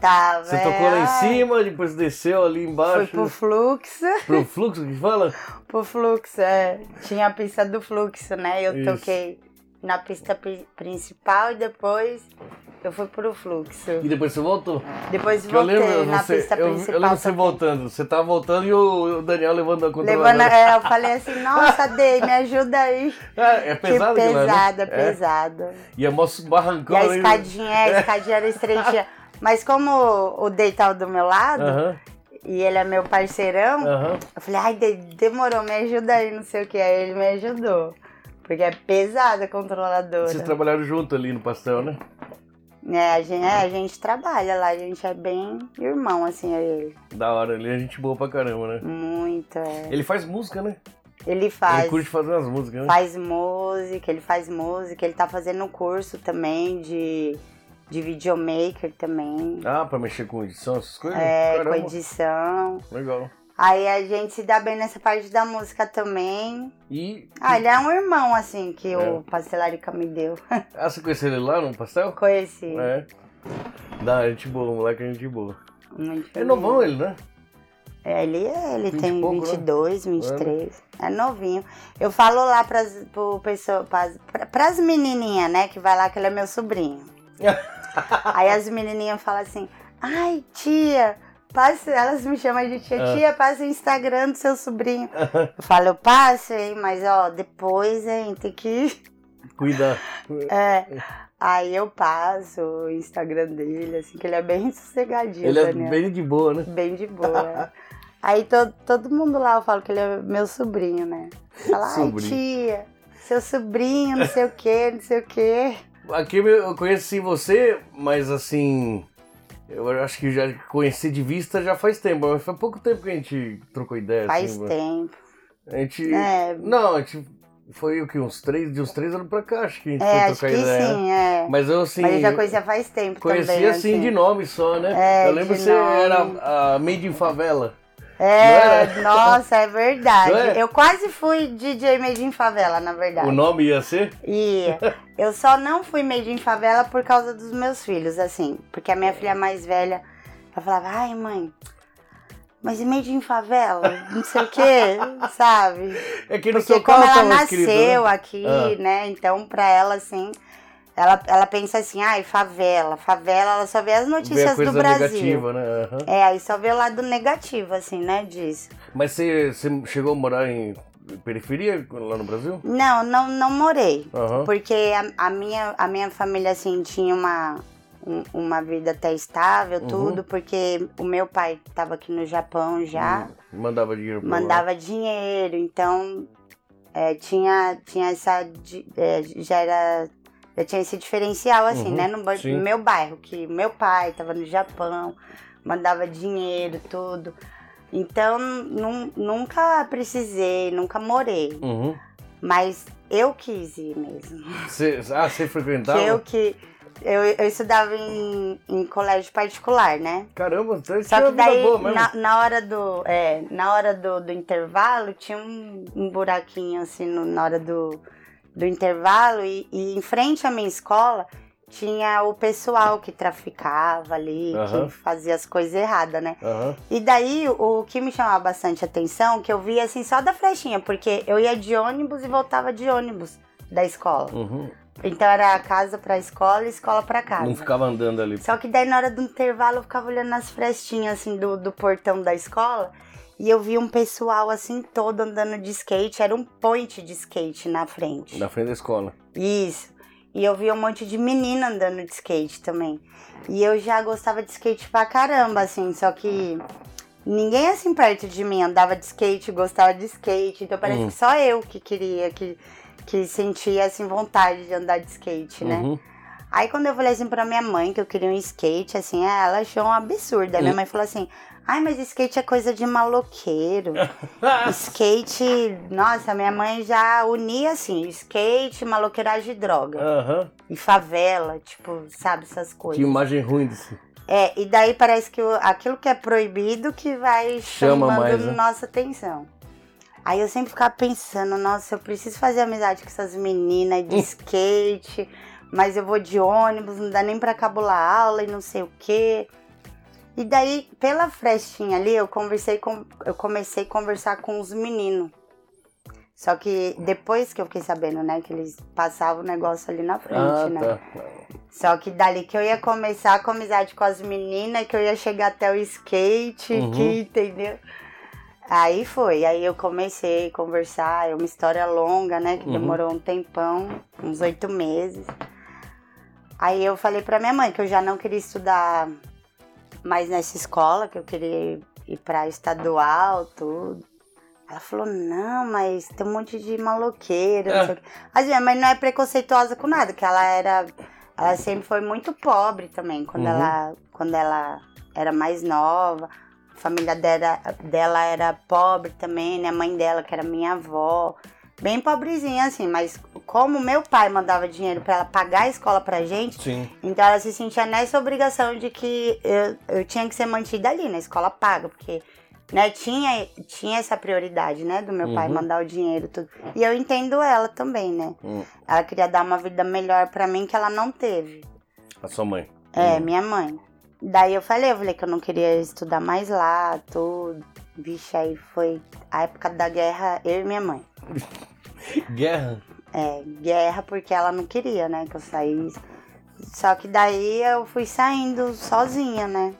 Tava. Você tocou lá em ai, cima, depois desceu ali Foi embaixo. pro fluxo, pro fluxo que fala? pro fluxo, é. Tinha a pista do fluxo, né? Eu Isso. toquei na pista pri- principal e depois eu fui pro fluxo. E depois você voltou. Depois Porque eu voltei lembro na você, pista eu, principal. eu lembro você voltando. Você tava voltando e o, o Daniel levando a controladora. Levando, é, eu falei assim, nossa, Dei, me ajuda aí. É, é pesado que aquilo lá, né? pesado, É. pesado. E a moça barrancão E a né? escadinha, é, a escadinha era estreitinha. Mas como o Dei tava do meu lado, Aham, e ele é meu parceirão, aham. eu falei, ai, Dei, demorou, me ajuda aí, não sei o que. Aí ele me ajudou. Porque é pesada a controladora. Vocês trabalharam junto ali no pastel, né? É, a gente, é, a gente trabalha lá, a gente é bem irmão, assim, ele. Da hora ali, a gente boa pra caramba, né? Muito, é. Ele faz música, né? Ele faz. Ele curte fazer umas músicas, né? faz música, ele faz música, ele tá fazendo um curso também de, de videomaker também. Ah, pra mexer com edição, essas coisas? é, Caramba, com edição. legal. Aí a gente se dá bem nessa parte da música também. E. Ah, ele é um irmão, assim, que É. o Pastelarica me deu. Ah, você conheceu ele lá no pastel? Conheci. É. Da gente boa, moleque é gente boa. Muito É novão ele, né? É, ele é, ele 20 tem pouco, né? 22, 23. É novinho. Eu falo lá pras, pro pessoa, pras, pra- pras menininhas, né, que vai lá, que ele é meu sobrinho. Aí as menininhas falam assim, ai, tia, passe, elas me chamam de tia, Ah. tia, passa o Instagram do seu sobrinho. Eu falo, eu passo, hein, mas ó, depois, hein, tem que... Cuida. É, aí eu passo o Instagram dele, assim, que ele é bem sossegadinho, Ele é Daniel. bem de boa, né? Bem de boa. Aí to, todo mundo lá, eu falo que ele é meu sobrinho, né? Fala, ai Sobrinho. tia, seu sobrinho, não sei o que, não sei o que. Aqui eu conheci você, mas assim. Eu acho que já conheci de vista já faz tempo, mas faz pouco tempo que a gente trocou ideia. Faz assim, tempo. A gente. É, Não, a gente. Foi o que? Uns três, de uns três anos pra cá, acho que a gente é foi trocar ideia. sim, é. Mas eu assim. Mas eu já conhecia faz tempo Conheci também. assim de nome só, né? É, eu lembro que você nome. era a Made in Favela. É, nossa, é verdade. É? Eu quase fui DJ Made in Favela, na verdade. O nome ia ser? E eu só não fui made in favela por causa dos meus filhos, assim. Porque a minha filha mais velha, ela falava, ai mãe, mas e made in favela? Não sei o quê, sabe? É que no Porque seu como ela escrito, nasceu né? aqui, Ah. né? Então, pra ela, assim, ela, ela pensa assim, ai, favela, favela, ela só vê as Vê notícias coisa do Brasil. negativa, né? Aham. É, aí só vê o lado negativo, assim, né, disso. Mas você, você chegou a morar em periferia lá no Brasil? Não, não, não morei. Aham. Porque a, a minha, a minha família, assim, tinha uma, um- uma vida até estável, Uhum. tudo, porque o meu pai estava aqui no Japão já, Mandava dinheiro pra lá. mandava dinheiro, então é, tinha, tinha essa. é, já era. Já tinha esse diferencial, assim, Uhum, né? No, sim. meu bairro, que meu pai estava no Japão, mandava dinheiro, tudo. Então, nun- nunca precisei, nunca morei. Uhum. Mas eu quis ir mesmo. Você, ah, você frequentava? Que eu que. Eu, eu estudava em, em colégio particular, né? Caramba, você Só tinha que daí, boa mesmo. na, na hora, do, é, na hora do, do intervalo, tinha um, um buraquinho assim no- na hora do, do intervalo, e, e em frente à minha escola tinha o pessoal que traficava ali, Aham. que fazia as coisas erradas, né? Aham. E daí, o que me chamava bastante atenção, que eu via assim só da flechinha, porque eu ia de ônibus e voltava de ônibus da escola. Uhum. Então era casa pra escola e escola pra casa. Não ficava andando ali. Só que daí na hora do intervalo eu ficava olhando nas frestinhas assim do, do portão da escola e eu vi um pessoal assim todo andando de skate, era um point de skate na frente. Na frente da escola. Isso. E eu vi um monte de menina andando de skate também. E eu já gostava de skate pra caramba, assim, só que ninguém assim perto de mim andava de skate, gostava de skate. Então parece Hum. que só eu que queria, que, que sentia assim vontade de andar de skate, né? Uhum. Aí quando eu falei assim pra minha mãe que eu queria um skate, assim, ela achou um absurdo. Aí minha mãe falou assim: ai, mas skate é coisa de maloqueiro. skate, nossa, minha mãe já unia assim, skate, maloqueiragem de droga. Aham. E favela, tipo, sabe, essas coisas. Que imagem ruim disso. É, e daí parece que aquilo que é proibido que vai Chama chamando mais, né? nossa atenção. Aí eu sempre ficava pensando, nossa, eu preciso fazer amizade com essas meninas de skate, mas eu vou de ônibus, não dá nem pra cabular aula e não sei o quê. E daí, pela frestinha ali, eu conversei com. Eu comecei a conversar com os meninos. Só que depois que eu fiquei sabendo, né, que eles passavam o negócio ali na frente, Ah, né? tá. Só que dali que eu ia começar com amizade com as meninas, que eu ia chegar até o skate, Uhum. que, entendeu? Aí foi, aí eu comecei a conversar, é uma história longa, né? Que Uhum. demorou um tempão, uns oito meses. Aí eu falei pra minha mãe que eu já não queria estudar mais nessa escola, que eu queria ir pra estadual, tudo. Ela falou, não, mas tem um monte de maloqueiro, não É. sei o quê. Mas minha mãe não é preconceituosa com nada, que ela era. Ela sempre foi muito pobre também, quando, Uhum. ela, quando ela era mais nova. A família dela, dela era pobre também, né? A mãe dela, que era minha avó. Bem pobrezinha, assim, mas como meu pai mandava dinheiro pra ela pagar a escola pra gente, Sim. então ela se sentia nessa obrigação de que eu, eu tinha que ser mantida ali, na escola paga, porque né, tinha, tinha essa prioridade, né, do meu pai Uhum. mandar o dinheiro tudo. E eu entendo ela também, né? Hum. Ela queria dar uma vida melhor pra mim que ela não teve. A sua mãe. É, Hum. minha mãe. Daí eu falei, eu falei que eu não queria estudar mais lá, tudo. Vixe, aí foi a época da guerra, eu e minha mãe. Guerra. É, guerra porque ela não queria, né, que eu saísse. Só que daí eu fui saindo sozinha, né?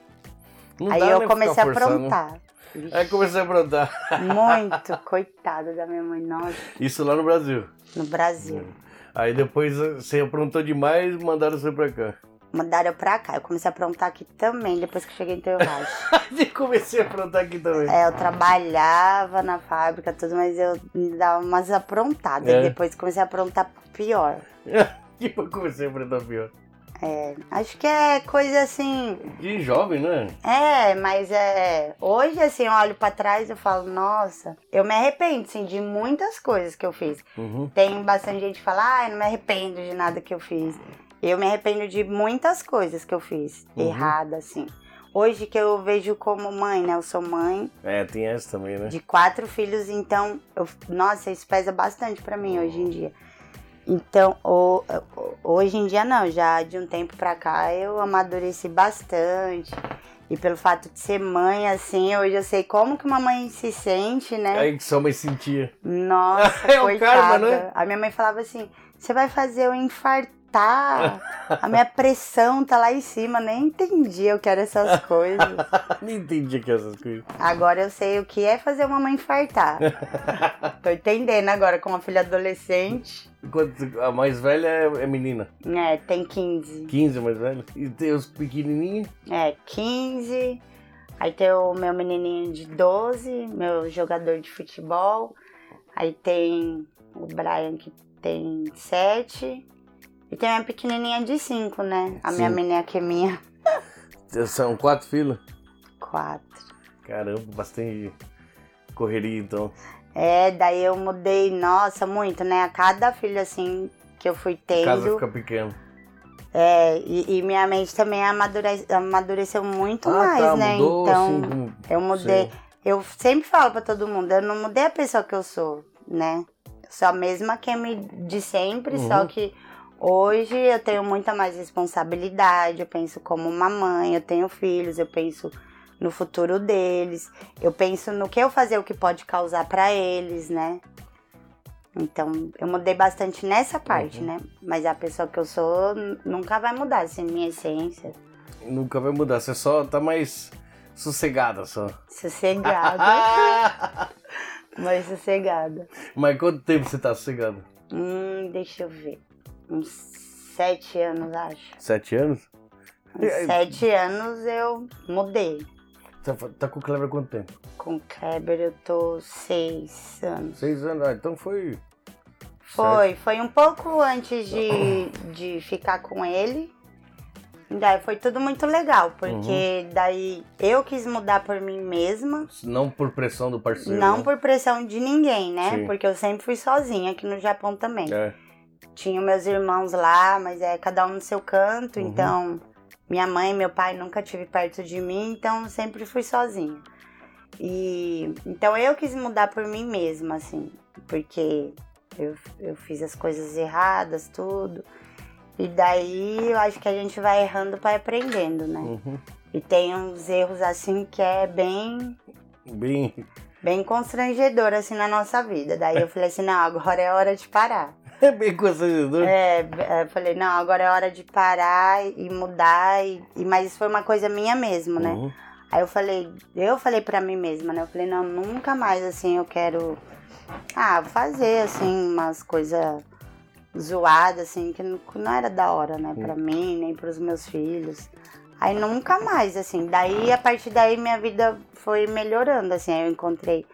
Não Aí dá, eu né, comecei a aprontar. Vixe, Aí comecei a aprontar. Muito, coitada da minha mãe, nossa, Isso lá no Brasil. no Brasil. Aí depois você aprontou demais mandaram você pra cá. Mandaram eu pra cá. Eu comecei a aprontar aqui também, depois que cheguei em Teorracho. Aí comecei a aprontar aqui também. É, eu trabalhava na fábrica, tudo, mas eu me dava umas aprontadas. É. E depois comecei a aprontar pior. Tipo, eu comecei a aprontar pior. É, acho que é coisa assim. De jovem, né? É, mas é. Hoje, assim, eu olho pra trás e falo, nossa, eu me arrependo, assim, de muitas coisas que eu fiz. Uhum. Tem bastante gente que fala, ah, eu não me arrependo de nada que eu fiz. Eu me arrependo de muitas coisas que eu fiz Uhum. errada, assim. Hoje que eu vejo como mãe, né? Eu sou mãe É, tem essa também, né? de quatro filhos, então, eu, nossa, isso pesa bastante pra mim hoje em dia. Então, o- hoje em dia não, já de um tempo pra cá eu amadureci bastante. E pelo fato de ser mãe, assim, hoje eu sei como que uma mãe se sente, né? Aí que sua mãe sentia. Nossa, É coitada. karma, né? A minha mãe falava assim: você vai fazer eu infartar. A minha pressão tá lá em cima. Nem entendi, eu quero essas coisas. Nem entendi que essas coisas. Agora eu sei o que é fazer uma mãe infartar. Tô entendendo agora com uma filha adolescente. A mais velha é, é menina. É, tem 15. 15 a mais velha. E tem os pequenininhos. É, 15. Aí tem o meu menininho de 12, meu jogador de futebol. Aí tem o Brian que tem 7. E tem a minha pequenininha de 5, né? A minha Sim. menina que é minha, São quatro filhos. 4. Caramba, bastante correria então. É, daí eu mudei, nossa, muito, né? A cada filho assim que eu fui A casa tendo. fica pequena. É, e, e minha mente também amadure- amadureceu muito ah, mais, tá, né? mudou então, assim. com- eu mudei. Sim. Eu sempre falo pra todo mundo, eu não mudei a pessoa que eu sou, né? Eu sou a mesma que me de sempre, Uhum. só que hoje eu tenho muita mais responsabilidade, eu penso como uma mãe, eu tenho filhos, eu penso no futuro deles, eu penso no que eu fazer, o que pode causar pra eles, né? Então, eu mudei bastante nessa parte, Uhum. né? Mas a pessoa que eu sou nunca vai mudar, assim, minha essência. Nunca vai mudar. Você só tá mais sossegada só. Sossegada. mais sossegada. Mas quanto tempo você tá sossegada? Hum, deixa eu ver. Uns sete anos, acho. Sete anos? Uns sete anos eu mudei. Tá, tá com o Kleber há quanto tempo? Com o Kleber eu tô seis anos. Seis anos, ah, então foi. Foi, foi um pouco antes de, de ficar com ele. Daí foi tudo muito legal, porque daí eu quis mudar por mim mesma. Não por pressão do parceiro. Não né? por pressão de ninguém, né? Sim. Porque eu sempre fui sozinha aqui no Japão também. É. Tinha meus irmãos lá, mas é cada um no seu canto, Uhum. então minha mãe e meu pai nunca tive perto de mim, então sempre fui sozinha. E então eu quis mudar por mim mesma, assim, porque eu, eu fiz as coisas erradas, tudo. E daí eu acho que a gente vai errando para aprendendo, né? Uhum. E tem uns erros assim que é bem Bem. bem constrangedor assim na nossa vida. Daí eu falei assim, não, agora é hora de parar. É bem constrangedor. É, é, eu falei, não, agora é hora de parar e mudar. E, e- mas isso foi uma coisa minha mesmo, né? Uhum. Aí eu falei, eu falei pra mim mesma, né? Eu falei, não, nunca mais assim eu quero ah, fazer assim umas coisas zoadas, assim, que não, não era da hora, né? Pra mim, nem pros meus filhos. Aí nunca mais, assim. Daí, a partir daí, minha vida foi melhorando, assim. Aí eu encontrei.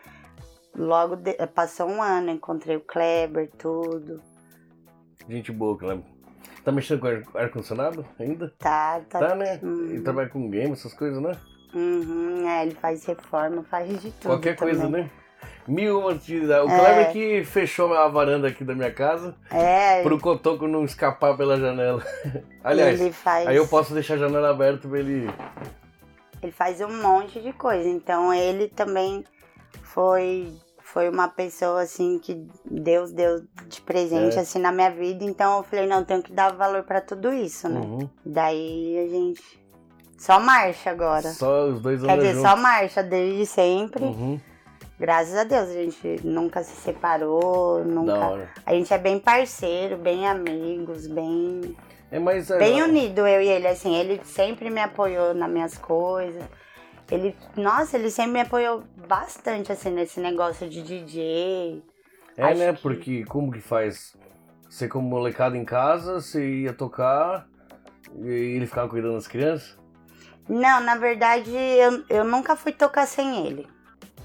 Logo, de- passou um ano, encontrei o Kleber, tudo. Gente boa, Kleber. Tá mexendo com ar- ar-condicionado ainda? Tá, tá. Tá, né? Uhum. E trabalha com game, essas coisas, né? Uhum, é, ele faz reforma, faz de tudo. Qualquer coisa, também. né? Mil atividades. O Kleber que fechou a varanda aqui da minha casa É, pro Cotoco não escapar pela janela. Aliás, ele faz. aí eu posso deixar a janela aberta pra ele. Ele faz um monte de coisa. Então ele também foi foi uma pessoa assim que Deus deu de presente É. assim na minha vida. Então eu falei, não, tenho que dar valor pra tudo isso, né? Uhum. Daí a gente só marcha agora. Só os dois Quer dizer, juntos. só marcha desde sempre. Uhum. Graças a Deus, a gente nunca se separou, nunca. A gente é bem parceiro, bem amigos, bem É é, bem unido eu e ele, assim, ele sempre me apoiou nas minhas coisas. Ele, nossa, ele sempre me apoiou bastante, assim, nesse negócio de DJ. É, Acho né? que- Porque como que faz? Você como molecada em casa, você ia tocar e ele ficava cuidando das crianças? Não, na verdade, eu, eu nunca fui tocar sem ele.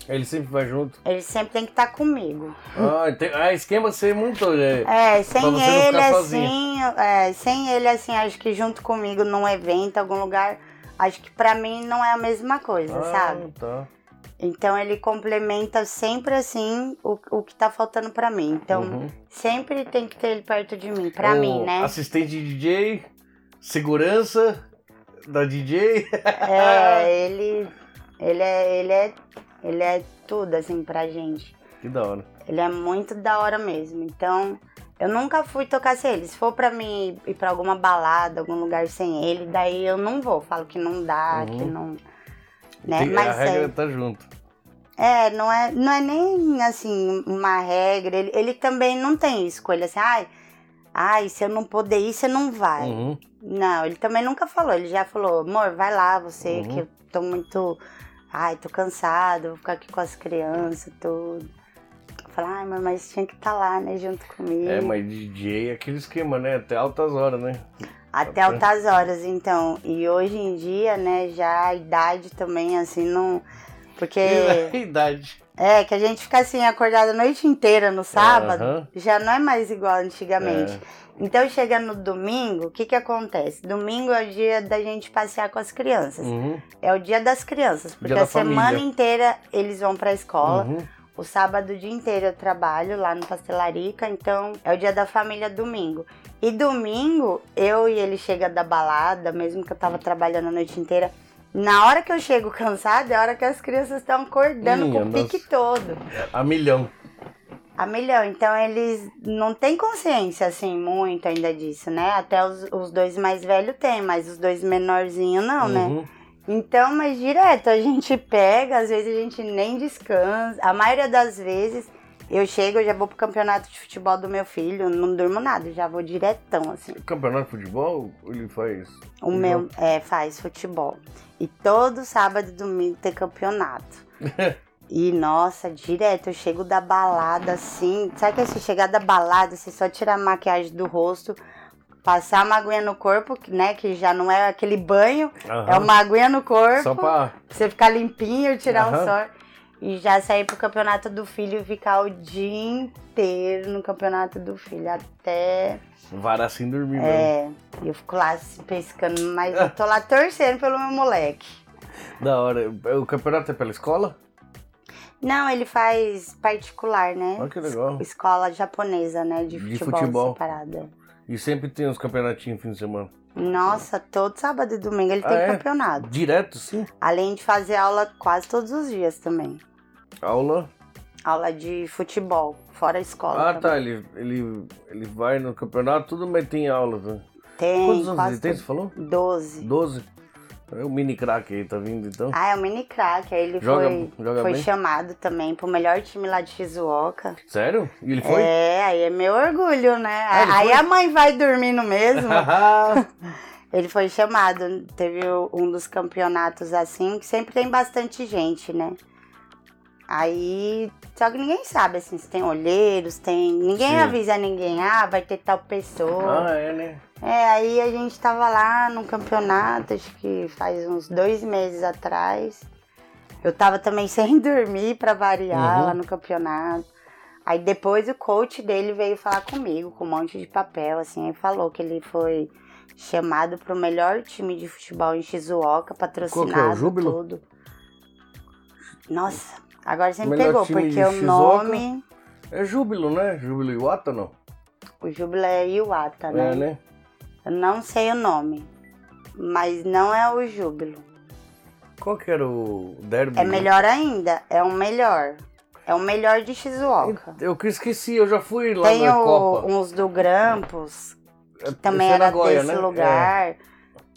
Ele sempre vai junto. Ele sempre tem que estar comigo. Ah, tem... ah esquema você montou, né? É, sem você não ele, assim, é, sem ele, assim, acho que junto comigo num evento, algum lugar, acho que pra mim não é a mesma coisa, Ah, sabe? tá. Então ele complementa sempre assim o, o que tá faltando pra mim. Então Uhum. sempre tem que ter ele perto de mim, pra O mim, né? Assistente de DJ, segurança da DJ. É, ele ele é ele é ele é tudo assim pra gente. que da hora. Ele é muito da hora mesmo. Então eu nunca fui tocar sem ele. Se for pra mim ir pra alguma balada, algum lugar sem ele, daí eu não vou. Falo que não dá, Uhum. que não. Né? Tem- Mas a regra é, tá junto. É, não é, não é nem assim uma regra. Ele, ele também não tem escolha assim, ai, ai, se eu não poder ir, você não vai. Uhum. Não, ele também nunca falou. Ele já falou, amor, vai lá, você, Uhum. que eu tô muito. Ai, tô cansado, vou ficar aqui com as crianças, tudo. Falei, ai, mas- tinha que estar lá, né, junto comigo. É, mas DJ é aquele esquema, né? Até altas horas, né? Até altas horas, então. E hoje em dia, né, já a idade também, assim, não. Porque. A idade. É, que a gente fica assim, acordado a noite inteira no sábado, já não é mais igual antigamente. É. Então chega no domingo, o que que acontece? Domingo é o dia da gente passear com as crianças. Uhum. É o dia das crianças, porque a semana família. inteira eles vão pra escola. Uhum. O sábado o dia inteiro eu trabalho lá no Pastelarica, então é o dia da família domingo. E domingo, eu e ele chega da balada, mesmo que eu tava trabalhando a noite inteira. Na hora que eu chego cansada, é a hora que as crianças estão acordando Minha com o pique nossa. todo. A milhão. A milhão. Então eles não têm consciência, assim, muito ainda disso, né? Até os, os dois mais velhos têm, mas os dois menorzinhos não, né? Então, mas direto, a gente pega, às vezes a gente nem descansa. A maioria das vezes eu chego, eu já vou pro campeonato de futebol do meu filho, não durmo nada, já vou diretão, assim. Campeonato de futebol, ele faz. O meu é, faz futebol. E todo sábado e domingo tem campeonato. E nossa, direto, eu chego da balada assim. Sabe que se chegar da balada, você só tira a maquiagem do rosto, passar uma aguinha no corpo, né? Que já não é aquele banho, Aham. é uma aguinha no corpo. Só pra. você ficar limpinho, tirar Aham. um sol. E já sair pro campeonato do filho e ficar o dia inteiro no campeonato do filho. Até. Varar sem dormir mesmo. É. Eu fico lá se pescando, mas eu tô lá torcendo pelo meu moleque. Da hora. O campeonato é pela escola? Não, ele faz particular, né? Olha que legal. Escola japonesa, né? De De futebol, futebol. separada. E sempre tem uns campeonatinhos no fim de semana. Nossa, todo sábado e domingo ele Ah, tem é? campeonato. Direto, sim. Além de fazer aula quase todos os dias também. Aula. Aula de futebol, fora a escola. Ah, também. tá. Ele, ele, ele vai no campeonato, tudo, mas tem aula. Né? Tem, Quantos anos ele tem, você falou? 12. 12? É o mini craque aí, tá vindo então? Ah, é o mini crack. Aí ele Joga- foi, joga foi bem? chamado também pro melhor time lá de Shizuoka. Sério? E ele foi? É, aí é meu orgulho, né? Ah, aí foi? a mãe vai dormindo mesmo. ele foi chamado. Teve um dos campeonatos assim, que sempre tem bastante gente, né? Aí, só que ninguém sabe, assim, se tem olheiros, tem. Ninguém Sim. avisa ninguém, ah, vai ter tal pessoa. ah, é, né? É, aí a gente tava lá num campeonato, acho que faz uns dois meses atrás. Eu tava também sem dormir pra variar Uhum. lá no campeonato. Aí depois o coach dele veio falar comigo com um monte de papel, assim, e falou que ele foi chamado pro melhor time de futebol em Shizuoka, patrocinado Júbilo? tudo. Nossa, agora você me pegou, porque o nome, É Júbilo, né? Júbilo Iwata, não? o Júbilo é Iwata, né? É, né? Eu não sei o nome, mas não é o Júbilo. Qual que era o derby? É melhor ainda, é o melhor. É o melhor de Shizuoka. Eu que esqueci, eu já fui lá Tem na o- Copa. uns do Grampos, É, também é era Nagoya, desse né? lugar.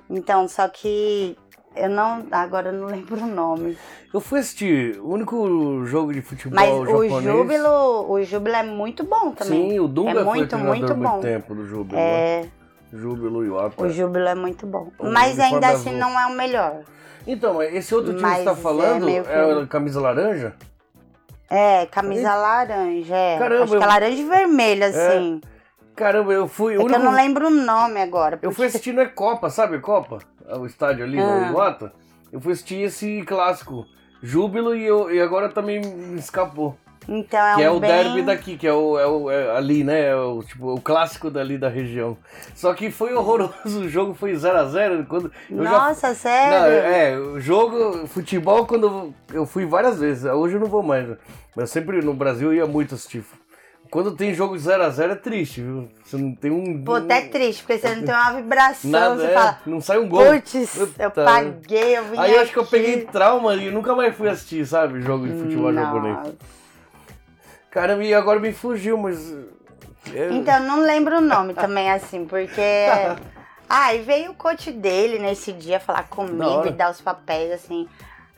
Então, só que eu não. Agora eu não lembro o nome. É. Eu fui assistir o único jogo de futebol Mas o japonês. Júbilo, o Júbilo é muito bom também. Sim, o Dunga É foi muito, muito muito bom. tempo do Júbilo. É, Júbilo Iwata. o Júbilo é muito bom. O Mas ainda azul. assim não é o melhor. Então, esse outro time que Mas você tá é falando é, que- a camisa laranja? É, camisa laranja, é. Caramba, Acho que eu- é laranja e vermelha, assim. Caramba, eu fui. o É que eu único- não lembro o nome agora. Eu porque- fui assistir na Copa, sabe Copa? O estádio ali Ah. no Iwata. Eu fui assistir esse clássico. Júbilo e, eu, e agora também me escapou. Então é que um é o bem... derby daqui, que é o, é o é ali, né? É o, tipo, o clássico dali da região. Só que foi horroroso, o jogo foi 0x0. Quando eu já- Nossa, sério? Não, é, o jogo, futebol, quando eu, fui várias vezes, hoje eu não vou mais. Mas sempre no Brasil eu ia muito assistir. Quando tem jogo 0x0 é triste, viu? Você não tem um. Pô, até triste, porque você não tem uma vibração, Nada, você é, fala, não sai um gol. putz, eu paguei, eu vim Aí eu acho que eu aqui." peguei trauma e nunca mais fui assistir, sabe? Jogo de futebol japonês. Caramba, e agora me fugiu, mas. é- Então, não lembro o nome também, assim, porque... Ah, e veio o coach dele nesse dia falar comigo e dar os papéis, assim.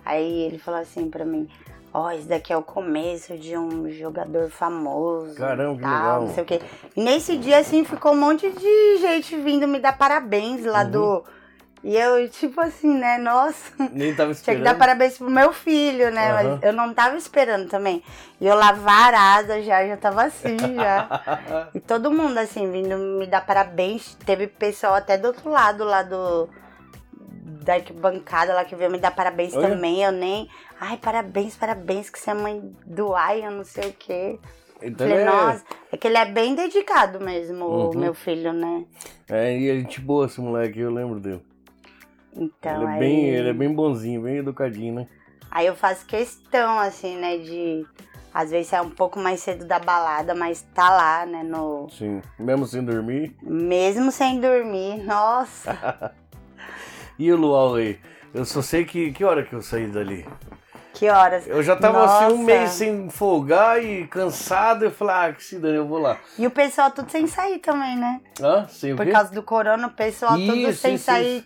Aí ele falou assim pra mim, ó, esse daqui é o começo de um jogador famoso. Caramba, tal, legal. Não sei o quê. E nesse dia, assim, ficou um monte de gente vindo me dar parabéns lá Uhum. do... E eu, tipo assim, né, nossa... Nem tava Tinha esperando. que dar parabéns pro meu filho, né? Aham. Mas eu não tava esperando também. E eu lá varada já, já tava assim já. e todo mundo assim, vindo me dar parabéns. Teve pessoal até do outro lado lá do. Da arquibancada lá que veio me dar parabéns Olha. também. Eu nem. Ai, parabéns, parabéns, que você é mãe do Ai, eu não sei o quê. Então Falei, é, nossa, é que ele é bem dedicado mesmo, o Uhum. meu filho, né? é, e é gente boa esse moleque, eu lembro dele. Então, ele, é aí... bem, ele é bem bonzinho, bem educadinho, né? Aí eu faço questão, assim, né, de às vezes sair um pouco mais cedo da balada, mas tá lá, né, no. Sim. Mesmo sem dormir. Mesmo sem dormir, nossa, E o Luau aí? Eu só sei que. Que hora que eu saí dali? que horas. Eu já tava assim um Nossa. mês sem folgar e cansado. Eu falei, ah, que se dane, eu vou lá. E o pessoal tudo sem sair também, né? Hã? Sem o Por quê? causa do corona, o pessoal tudo Isso, sem isso, sair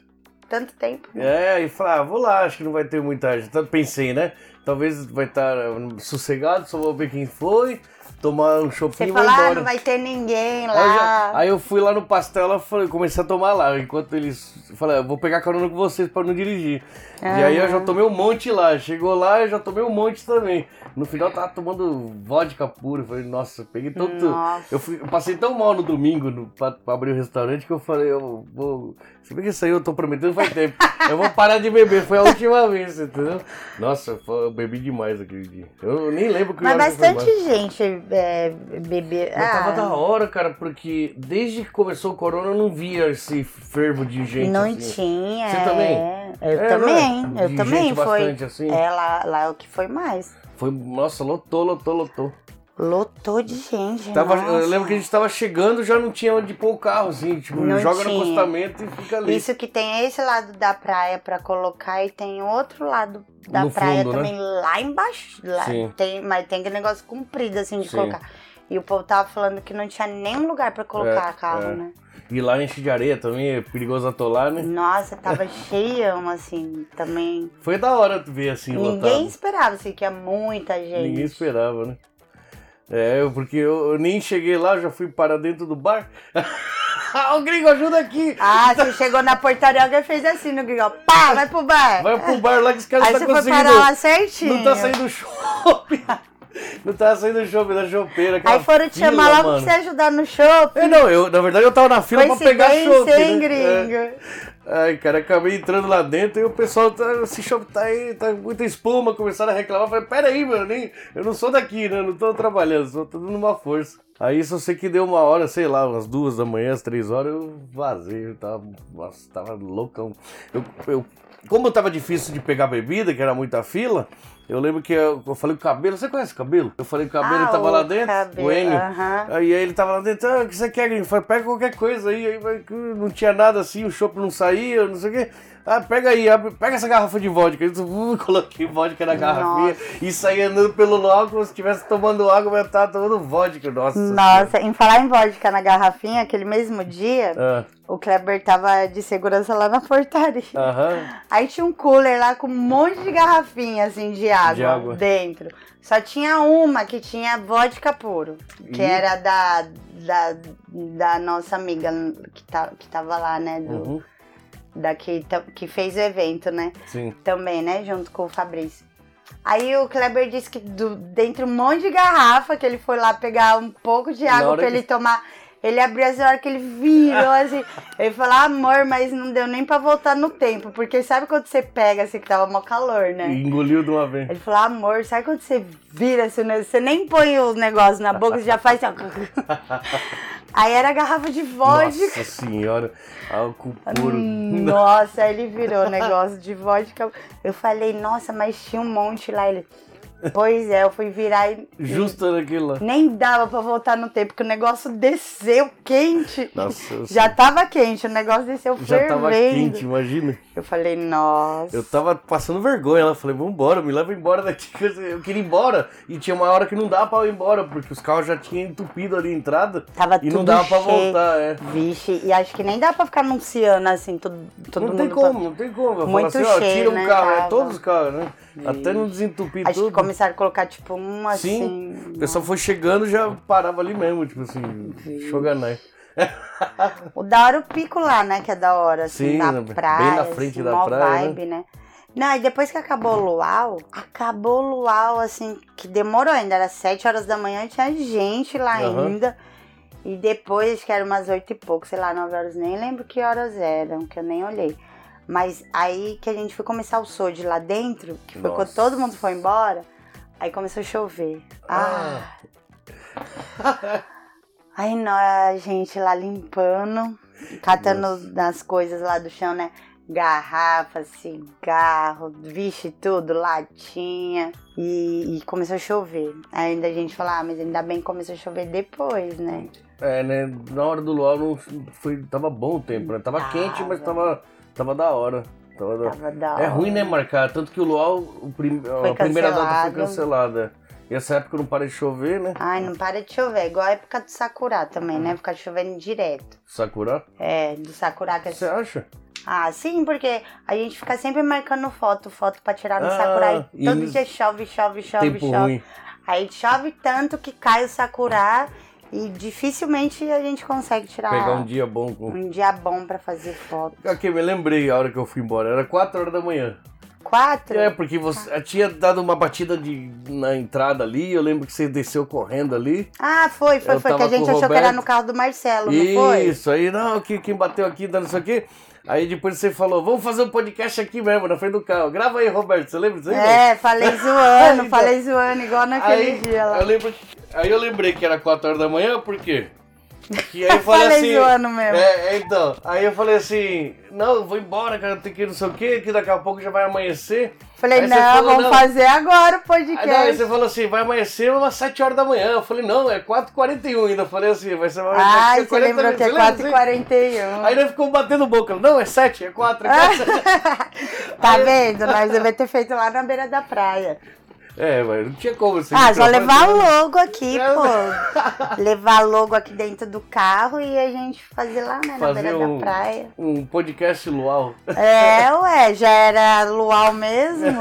tanto tempo. né? É, e falei, ah, vou lá, acho que não vai ter muita gente. Então, pensei, né? talvez vai estar sossegado, só vou ver quem foi, tomar um Você shopping e vou fala, ah, não vai ter ninguém Aí eu, já- lá. aí eu fui lá no pastel, ela falei, comecei a tomar lá, enquanto eles. Falei, "Ah, vou pegar carona com vocês pra não dirigir. E aí eu já tomei um monte lá. Chegou lá, eu já tomei um monte também. No final eu tava tomando vodka pura. Eu Falei, nossa, peguei todo. Nossa. Eu, fui- eu passei tão mal no domingo no, pra, pra abrir o restaurante que eu falei, eu vou. Se bem que isso aí eu tô prometendo faz tempo. Eu vou parar de beber, foi a última vez, entendeu? Nossa, eu bebi demais aquele dia. Eu nem lembro que Mas que bastante embora. gente é, beber. Mas tava ah, da hora, cara, porque desde que começou o corona eu não via esse fervo de gente. não assim. tinha. Você também? é. Eu É, também. É? Eu De também. gente Foi. bastante, assim? É, lá, lá é o que foi mais. Foi, nossa, lotou, lotou, lotou. Lotou de gente. Tava, nossa. eu lembro que a gente tava chegando já não tinha onde pôr o carro, assim, tipo, Não joga tinha. no acostamento e fica ali. Isso que tem esse lado da praia pra colocar e tem outro lado da No praia fundo, né? também lá embaixo. Lá Sim. tem, mas tem aquele negócio comprido assim de Sim. colocar. E o povo tava falando que não tinha nenhum lugar pra colocar É, carro, é. né? E lá enche de areia também, é perigoso atolar, né? Nossa, tava cheião assim também. Foi da hora ver assim, Ninguém lotado. esperava assim, que ia muita gente. Ninguém esperava, né? É, porque eu, eu nem cheguei lá, já fui para dentro do bar. o gringo, ajuda aqui! Ah, você chegou na portaria, alguém fez assim no Gringo. Pá, vai pro bar. Vai pro bar lá que os caras Aí não você tá foi conseguindo. parar lá certinho. Não tá saindo shopping. Não tá saindo shopping da chopeira. Aí foram te fila, chamar logo mano. pra você ajudar no shopping. É, não, eu, na verdade eu tava na fila pra pegar hein, né? gringo? É. Ai, cara, acabei entrando lá dentro e o pessoal tá. Esse chopp tá aí, tá muita espuma, começaram a reclamar. Eu Falei, pera aí, mano, nem, eu não sou daqui, né? Eu não tô trabalhando, só tô dando uma força. Aí só sei que deu uma hora, sei lá, umas duas da manhã, às três horas, eu vazei, eu tava. Nossa, tava loucão. Eu, eu, como tava difícil de pegar bebida, que era muita fila, eu lembro que eu, eu falei com o cabelo, você conhece o cabelo? Eu falei com o cabelo, Ah, ele tava lá dentro, cabelo, o Enio. aham. Aí ele tava lá dentro, ah, o que você quer? Eu Falei, pega qualquer coisa aí, aí não tinha nada assim, o chopp não saía, não sei o quê. Ah, pega aí, abre, pega essa garrafa de vodka. Eu uh, coloquei vodka na garrafinha e saí andando pelo local como se estivesse tomando água, mas eu tava tomando vodka, nossa. Nossa, em falar em vodka na garrafinha, aquele mesmo dia, Senhora. O Kleber tava de segurança lá na portaria. Aham. Aí tinha um cooler lá com um monte de garrafinha, assim, de água, De água. dentro. Só tinha uma que tinha vodka puro, que era da, da, da nossa amiga que, tá, que tava lá, né? Do, Uhum. da que, que fez o evento, né? Sim. Também, né? Junto com o Fabrício. Aí o Kleber disse que do, dentro um monte de garrafa, que ele foi lá pegar um pouco de água pra que- ele tomar. Ele abriu assim, a hora que ele virou assim. Ele falou, amor, mas não deu nem pra voltar no tempo. Porque sabe quando você pega assim, que tava mó calor, né? E engoliu de uma vez. Ele falou, amor, sabe quando você vira assim, né? você nem põe os negócios na boca, você já faz assim, ó. Aí era a garrafa de vodka. Nossa senhora, álcool puro. Nossa, aí ele virou negócio de vodka. Eu falei, nossa, mas tinha um monte lá. Ele, pois é, eu fui virar e. Justo naquilo lá. Nem dava pra voltar no tempo, porque o negócio desceu quente. Nossa, Já tava quente, o negócio desceu já fervendo. tava quente, imagina. Eu falei, nossa. Eu tava passando vergonha lá, falei, vambora, me leva embora daqui. Eu queria ir embora. E tinha uma hora que não dava pra eu ir embora, porque os carros já tinham entupido ali a entrada. Tava e tudo não dava pra cheio. voltar, é. Vixe, e acho que nem dá pra ficar anunciando assim, todo, todo não mundo. tem como, não tem como. Eu Muito falo assim, ó, cheio, tira um né, carro, é tava. todos os carros, né? Até não desentupir Acho tudo. que começaram a colocar, tipo, um assim. Sim, o pessoal foi chegando já parava ali mesmo, tipo assim, shoganai. O da hora o pico lá, né? Que é da hora, assim, Sim, na né, bem praia. na frente assim, da praia, vibe, né? Não, e depois que acabou o luau, acabou o luau, assim, que demorou ainda. Era sete horas da manhã, tinha gente lá Aham. ainda. E depois, acho que era umas oito e pouco, sei lá, nove horas, nem lembro que horas eram, que eu nem olhei. Mas aí que a gente foi começar o show de lá dentro, que foi quando Nossa. todo mundo foi embora, aí começou a chover. Ah, Aí nós, a gente lá limpando, catando nas coisas lá do chão, né? Garrafa, cigarro, vixe, tudo, latinha. E, e começou a chover. Ainda a gente falou, ah, mas ainda bem que começou a chover depois, né? É, né? Na hora do luau não foi, tava bom o tempo, né? Tava Tava. quente, mas tava, tava da hora. Tava da- Tava da É hora. ruim, né, marcar? Tanto que o luau, o prim- a primeira data foi cancelada. E essa época não para de chover, né? Ai, não para de chover. Igual a época do Sakura também, né? Ficar chovendo direto. Sakura. É, do Sakura que é Você acha? Ah, sim, porque a gente fica sempre marcando foto, foto pra tirar no Ah, Sakurai. e Todo no- dia chove, chove, chove, Tempo chove. ruim. Aí chove tanto que cai o Sakura e dificilmente a gente consegue tirar Pegar um dia bom com. um dia bom pra fazer foto. Aqui, me lembrei a hora que eu fui embora. Era 4 horas da manhã. Quatro? É, porque você tinha dado uma batida de, na entrada ali. Eu lembro que você desceu correndo ali. Ah, foi, foi, Eu foi. Que a gente achou que era no carro do Marcelo, não foi? Isso, aí não, que, quem bateu aqui, dando isso aqui. Aí depois você falou, vamos fazer um podcast aqui mesmo, na frente do carro. Grava aí, Roberto, você lembra disso aí? É, falei zoando, Então. falei zoando, igual naquele Aí dia lá. eu, lembro, aí eu lembrei que era 4 horas da manhã, por quê? Que aí eu falei, Falei assim. zoando mesmo. É, é, então. Aí eu falei assim, não, eu vou embora, cara, tem que ir não sei o quê, que daqui a pouco já vai amanhecer. Falei, Aí não, falou, vamos não. fazer agora o Aí, não, aí podcast. você falou assim, vai amanhecer umas 7 horas da manhã. Eu falei, não, é 4h41 ainda. Eu falei assim, vai ser mais Ai, daqui a você 40 lembrou que é minutos. Você lembra assim? 4h41. Aí nós ficamos batendo boca. Não, é 7, é 4, é 4. Tá vendo? Nós devemos ter feito lá na beira da praia. É, mas não tinha como você. Ah, só microfone, levar logo aqui, pô. levar logo aqui dentro do carro e a gente fazer lá, né, na Fazer beira um- da praia. Um podcast luau. É, ué, já era luau mesmo.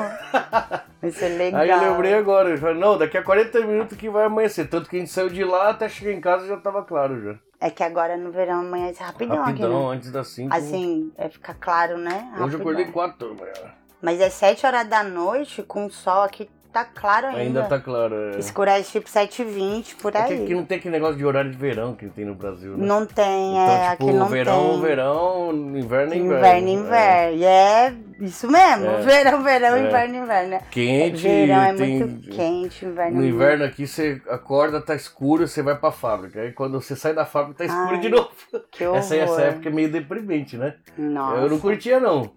Vai ser legal. Aí eu lembrei agora. Eu falei, não, daqui a 40 minutos que vai amanhecer. Tanto que a gente saiu de lá até chegar em casa já tava claro já. É que agora no verão amanhece rapidão, Rapidão, aqui, antes das 5. né? Assim, é ficar claro, né? Hoje eu Rapidão. acordei 4 da manhã. Mas é 7 horas da noite, com o sol aqui, tá claro ainda. Ainda tá claro. É. Escurece tipo 7h20, por É aí. que aqui não tem aquele negócio de horário de verão que tem no Brasil, né? Não tem, Então, é, tipo, aqui não verão, tem. verão, inverno, é inverno. Inverno, inverno. E é isso mesmo. É. Verão, verão, É. inverno, inverno. Quente, verão é tem... muito quente, inverno No é inverno aqui você acorda, tá escuro, você vai pra fábrica. Aí quando você sai da fábrica, tá escuro Ai, de novo. Que horror. Essa, essa época é meio deprimente, né? Nossa. Eu não curtia, não.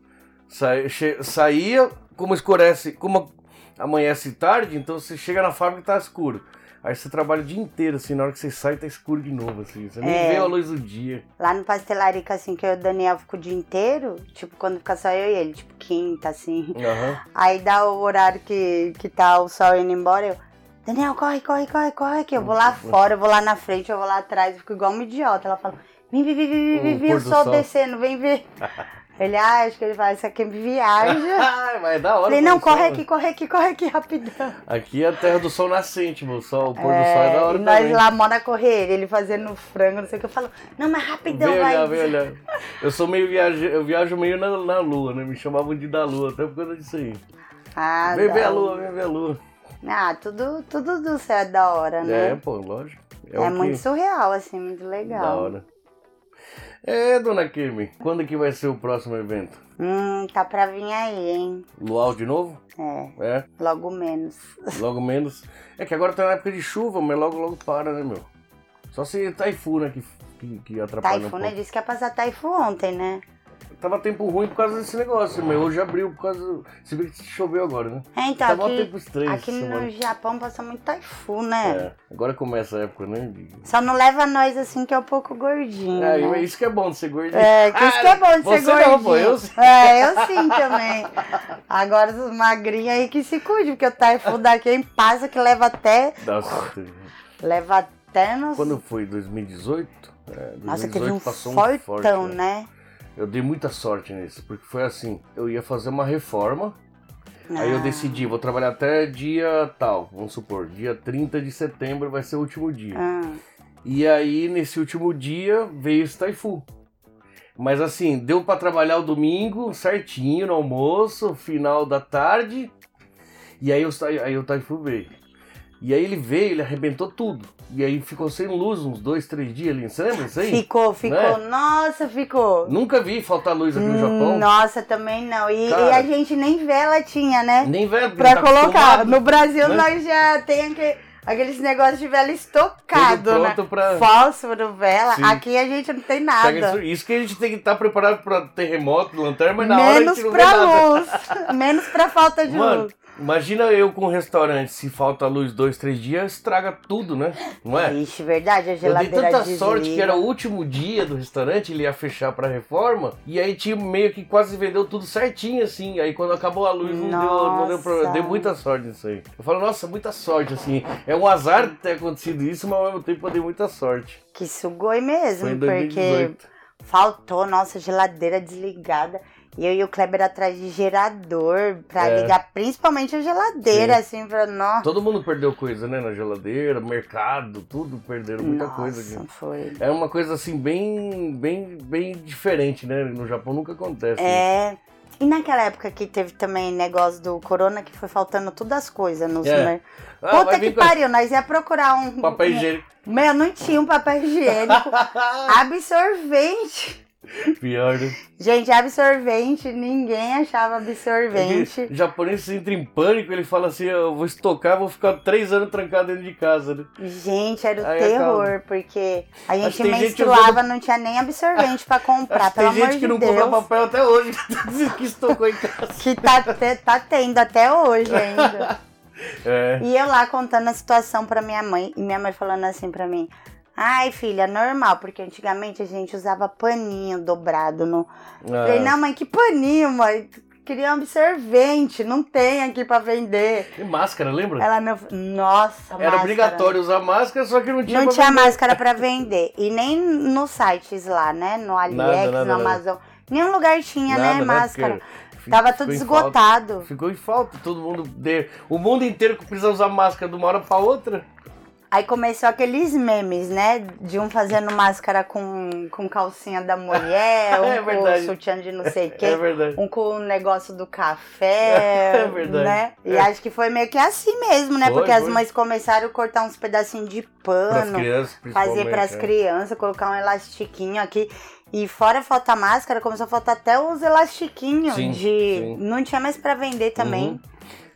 Sa- saía, como escurece, como amanhece tarde, então você chega na fábrica e tá escuro. Aí você trabalha o dia inteiro, assim, na hora que você sai, tá escuro de novo, assim. Você nem É. vê a luz do dia. Lá no pastelarica, assim, que eu e o Daniel fico o dia inteiro, tipo, quando fica só eu e ele, tipo, quinta, assim. Aham. Aí dá o horário que, que tá o sol indo embora, eu... Daniel, corre, corre, corre, corre aqui. Eu vou lá fora, eu vou lá na frente, eu vou lá atrás, eu fico igual uma idiota. Ela fala, vem, vem, vem, vem, vem, vem, o sol. descendo, vem ver. Ele, ah, acho que ele fala, isso aqui é viagem. Ai, mas é da hora. Falei, não, corre aqui, corre aqui, corre aqui, rapidão. Aqui é a terra do sol nascente, meu. O, sol, o pôr do sol é da hora e nós também. lá, mó na correria, ele fazendo frango, não sei o que, eu falo, não, mas rapidão, Vem vai. olhar, vem olhar. Eu sou meio viaje... eu viajo meio na, na lua, né? Me chamavam de da lua, até por causa disso aí. Ah, vem ver a lua, vem ver a lua. Ah, tudo, tudo do céu é da hora, É, né? pô, lógico. É, que- muito surreal, assim, muito legal. Da hora. É, dona Kimi, quando que vai ser o próximo evento? Hum, tá pra vir aí, hein? Luau de novo? É, É, logo menos. logo menos. É que agora tá na época de chuva, mas logo, logo para, né, meu? Só se Taifu, né, que, que, que atrapalha um Taifu, pouco. né? Disse que ia passar Taifu ontem, né? Tava tempo ruim por causa desse negócio, mas hoje abriu por causa... Se bem que choveu agora, né? É, então, Tava um aqui, tempo estranho aqui no. Japão passa muito Taifu, né? É, agora começa a época, né? Só não leva nós assim que é um pouco gordinho, É, né? isso que é bom de ser gordinho. É, que isso que é bom de ser gordinho. não, pô, eu sim. É, eu sim também. Agora os magrinhos aí que se cuide, porque o Taifu daqui em passa que leva até. Nossa, Leva até nos. quando foi 2018? É, 2018 Nossa, teve um fortão, forte, né? Eu dei muita sorte nisso, porque foi assim, eu ia fazer uma reforma, aí eu Ah, decidi, vou trabalhar até dia tal, vamos supor, dia 30 de setembro vai ser o último dia. ah, E aí, nesse último dia, veio esse Taifu. Mas assim, deu pra trabalhar o domingo certinho no almoço, final da tarde. E aí, aí o Taifu veio. E aí ele veio, ele arrebentou tudo. E aí ficou sem luz uns dois, três dias ali. Você lembra disso aí? Ficou, ficou. Né? Nossa, ficou. Nunca vi faltar luz aqui no Japão. Nossa, também não. E, Cara. e a gente nem vela tinha, né? Nem porque Pra tá colocar. No Brasil né? nós já tem aquele, aqueles negócios de vela estocado, né? pra- Fósforo, vela. Sim. Aqui a gente não tem nada. isso, isso que a gente tem que estar preparado pra terremoto, lanterna, mas na hora a Menos gente não pra luz. Menos pra falta de Mano, luz. Imagina eu com um restaurante, se falta luz dois, três dias, estraga tudo, né? Não é? Ixi, verdade, a Eu dei geladeira tanta desliga. sorte que era o último dia do restaurante, ele ia fechar pra reforma, e aí tinha meio que quase vendeu tudo certinho, assim. Aí quando acabou a luz, não deu, não deu problema. Deu muita sorte nisso aí. Eu falo, nossa, muita sorte, assim. É um azar ter acontecido isso, mas ao mesmo tempo eu dei muita sorte. Que sugoi mesmo, porque 2018. faltou nossa geladeira desligada. E eu e o Kleber atrás de gerador pra É. ligar principalmente a geladeira, Sim. assim, pra nós. Todo mundo perdeu coisa, né? Na geladeira, mercado, tudo perderam muita Nossa, coisa aqui. foi. É uma coisa assim bem, bem, bem diferente, né? No Japão nunca acontece. É. E naquela época que teve também negócio do corona, que foi faltando todas as coisas nos É. Ah, Puta que pariu, nós ia procurar um. papel higiênico. Meu, não tinha um papel higiênico. absorvente. Pior, né? Gente, absorvente, ninguém achava absorvente. O japonês entra em pânico, ele fala assim, eu vou estocar, vou ficar três anos trancado dentro de casa, né? Gente, era o Aí terror, porque a gente tem menstruava, não tinha nem absorvente pra comprar, Acho que pelo tem amor gente que de não compra Deus. papel até hoje, que estocou em casa. Que tá, tá tendo até hoje ainda. É, E eu lá contando a situação pra minha mãe, e minha mãe falando assim pra mim: Ai, filha, normal, porque antigamente a gente usava paninho dobrado no. Falei, ah, não, mãe, que paninho, mãe? Queria um absorvente, não tem aqui pra vender. e máscara, lembra? Ela, meu. Nossa, Era máscara. obrigatório usar máscara, só que não tinha Não tinha vender. máscara pra vender. E nem nos sites lá, né? No AliEx, nada, no nada. Amazon. Nenhum lugar tinha, Nada, né? nada, Máscara. porque fi- Tava tudo em falta. esgotado. Ficou em falta, todo mundo. De... O mundo inteiro que precisa usar máscara de uma hora pra outra. Aí começou aqueles memes, né? De um fazendo máscara com, com calcinha da mulher, um É com sutiã de não sei o quê. É verdade. Um com o negócio do café, É verdade. né? E É. acho que foi meio que assim mesmo, né? Foi, Porque as foi. mães começaram a cortar uns pedacinhos de Pras pano, crianças, fazer principalmente. pras é. crianças, colocar um elastiquinho aqui. E fora faltar máscara, começou a faltar até os elastiquinhos Sim, de. sim. Não tinha mais pra vender também. Uhum.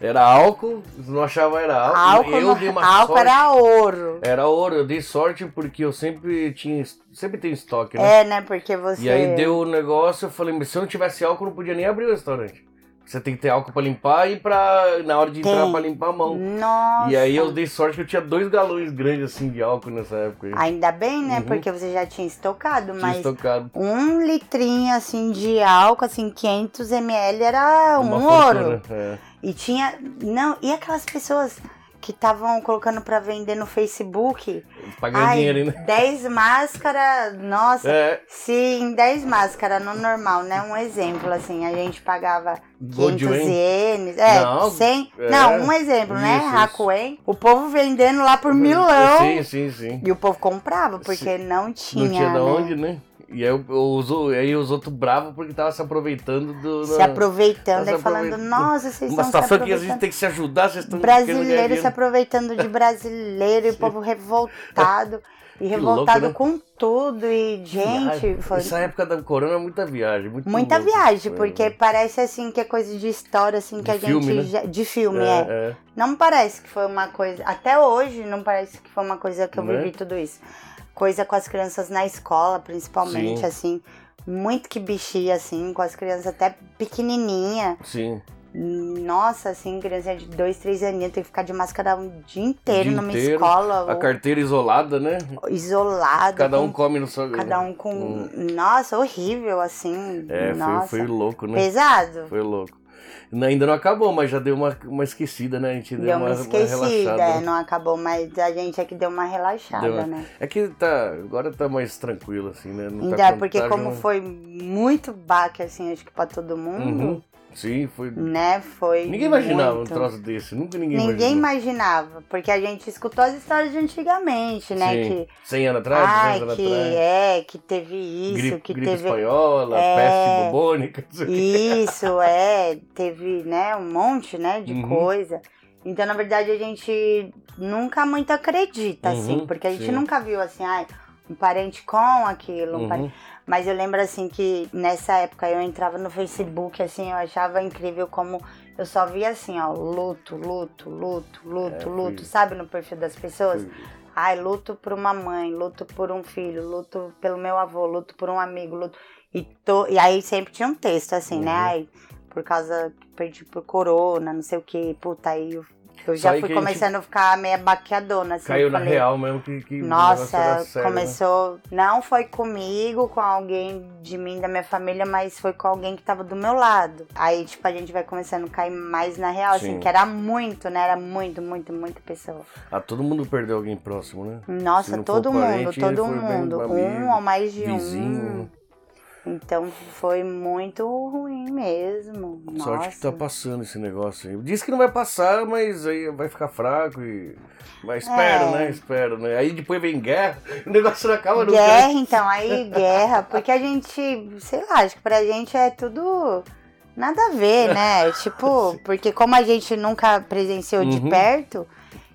Era álcool, não achava era álcool. Álcool, eu dei uma álcool sorte. era ouro. Era ouro, eu dei sorte porque eu sempre tinha. Sempre tenho estoque, né? É, né? Porque você. E aí deu o negócio, eu falei, mas se eu não tivesse álcool, eu não podia nem abrir o restaurante. Você tem que ter álcool pra limpar e pra. Na hora de entrar Tem. pra limpar a mão. Nossa. E aí eu dei sorte que eu tinha dois galões grandes assim de álcool nessa época. aí. Ainda bem, né? Uhum. Porque você já tinha estocado, Tinha mas estocado. um litrinho assim de álcool, assim, 500 ml era um Uma ouro. fortuna, é. E tinha. Não, e aquelas pessoas que estavam colocando pra vender no Facebook? Pagando Ai, dinheiro ainda. 10 máscaras, nossa. É, Sim, 10 máscaras no normal, né? Um exemplo, assim, a gente pagava 500 Gold Yen. ienes. É, Não, 100. é. Não, um exemplo, né? Isso, isso. Hakuen. O povo vendendo lá por milão. Sim, sim, sim. E o povo comprava, porque não tinha. não tinha de né? onde, né? E aí, eu, aí os outros bravos porque tava se aproveitando do. Se da- aproveitando Tá e falando, aproveitando. nossa, vocês Uma estão se situação que a gente aproveitando. tem que se ajudar, vocês estão Brasileiro se aproveitando de brasileiro e o povo revoltado. E Que revoltado louco, né? com tudo. E, gente, foi Essa época da corona é muita viagem. Muito muita louco. viagem, É. porque parece assim que é coisa de história, assim, que De a gente. filme, né? já- De filme, é. É, é. Não parece que foi uma coisa. Até hoje, não parece que foi uma coisa que eu Né? vivi tudo isso. Coisa com as crianças na escola, principalmente, Sim. assim. Muito que bichinha, assim, com as crianças até pequenininha. Sim. Nossa, assim, criança de dois, três aninhos tem que ficar de máscara um dia inteiro Dia numa inteiro, escola, A ou carteira isolada, né? isolada. Cada um com- come no seu. Cada um com. Nossa, horrível, assim. É, foi, Nossa. foi louco, né? Pesado. Foi louco. Ainda não acabou, mas já deu uma, uma esquecida, né? A gente deu, Deu uma, uma uma esquecida, relaxada. é, né? não acabou, mas a gente é que deu uma relaxada, Deu uma- né? É que tá. Agora tá mais tranquilo, assim, né? Não Ainda tá é porque contágio, como foi muito baque, assim, acho que pra todo mundo, Uhum. Sim, foi. né, foi Ninguém imaginava muito. um troço desse. Nunca ninguém, Ninguém imaginou. imaginava, porque a gente escutou as histórias de antigamente, né, Sim. que 100 anos atrás, Ai, 200 anos que atrás. é, que teve isso, gripe, que gripe teve espanhola, É. peste bubônica, isso, é, teve, né, um monte, né, de Uhum. coisa. Então, na verdade, a gente nunca muito acredita, assim, Uhum, porque a gente sim. nunca viu, assim, ai, um parente com aquilo, um Uhum. parente... Mas eu lembro, assim, que nessa época eu entrava no Facebook, assim, eu achava incrível como eu só via, assim, ó, luto, luto, luto, luto, É, luto, sabe, no perfil das pessoas? Foi- Ai, luto por uma mãe, luto por um filho, luto pelo meu avô, luto por um amigo, luto. E, to... e aí sempre tinha um texto assim, né? Uhum. Ai, por causa que perdi por corona, não sei o que. Puta, aí eu, eu já fui que a gente começando a ficar meio baqueadona, assim. Caiu na falei, real mesmo que, que Nossa, sério, né? começou. Não foi comigo, com alguém de mim, da minha família, mas foi com alguém que tava do meu lado. Aí, tipo, a gente vai começando a cair mais na real, Sim. assim, que era muito, né? Era muito, muito, muita pessoa. Ah, todo mundo perdeu alguém próximo, né? Nossa, todo mundo, parente, todo mundo. amigo, Um ou mais de vizinho. um. Então foi muito ruim mesmo. Sorte Nossa. que tá passando esse negócio aí. Diz que não vai passar, mas aí vai ficar fraco e. Mas espero, É. né? Espero, né? Aí depois vem guerra, o negócio não acaba nunca. Guerra, então, aí guerra, porque a gente, sei lá, acho que pra gente é tudo nada a ver, né? Tipo, porque como a gente nunca presenciou de Uhum. perto,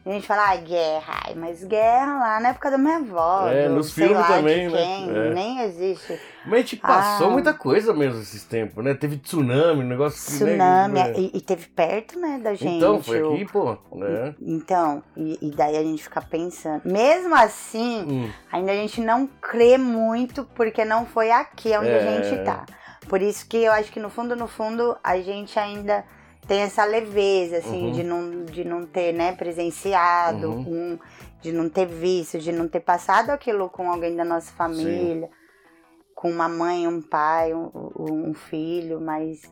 a gente fala, ah, guerra, mas guerra lá na época da minha avó. É, do nos filmes lá também, de né? quem, É. Nem existe. Mas a gente passou Ah. muita coisa mesmo esses tempos, né? Teve tsunami, negócio que, né, Tsunami, né? e, e teve perto, né, da gente. Então, foi o- aqui, pô. Né? Então, e, e daí a gente fica pensando. Mesmo assim, Hum, ainda a gente não crê muito porque não foi aqui onde É. a gente tá. Por isso que eu acho que no fundo, no fundo, a gente ainda tem essa leveza, assim, Uhum. de, não, de não ter, né, presenciado, Uhum. um, de não ter visto, de não ter passado aquilo com alguém da nossa família, com uma mãe, um pai, um, um filho, mas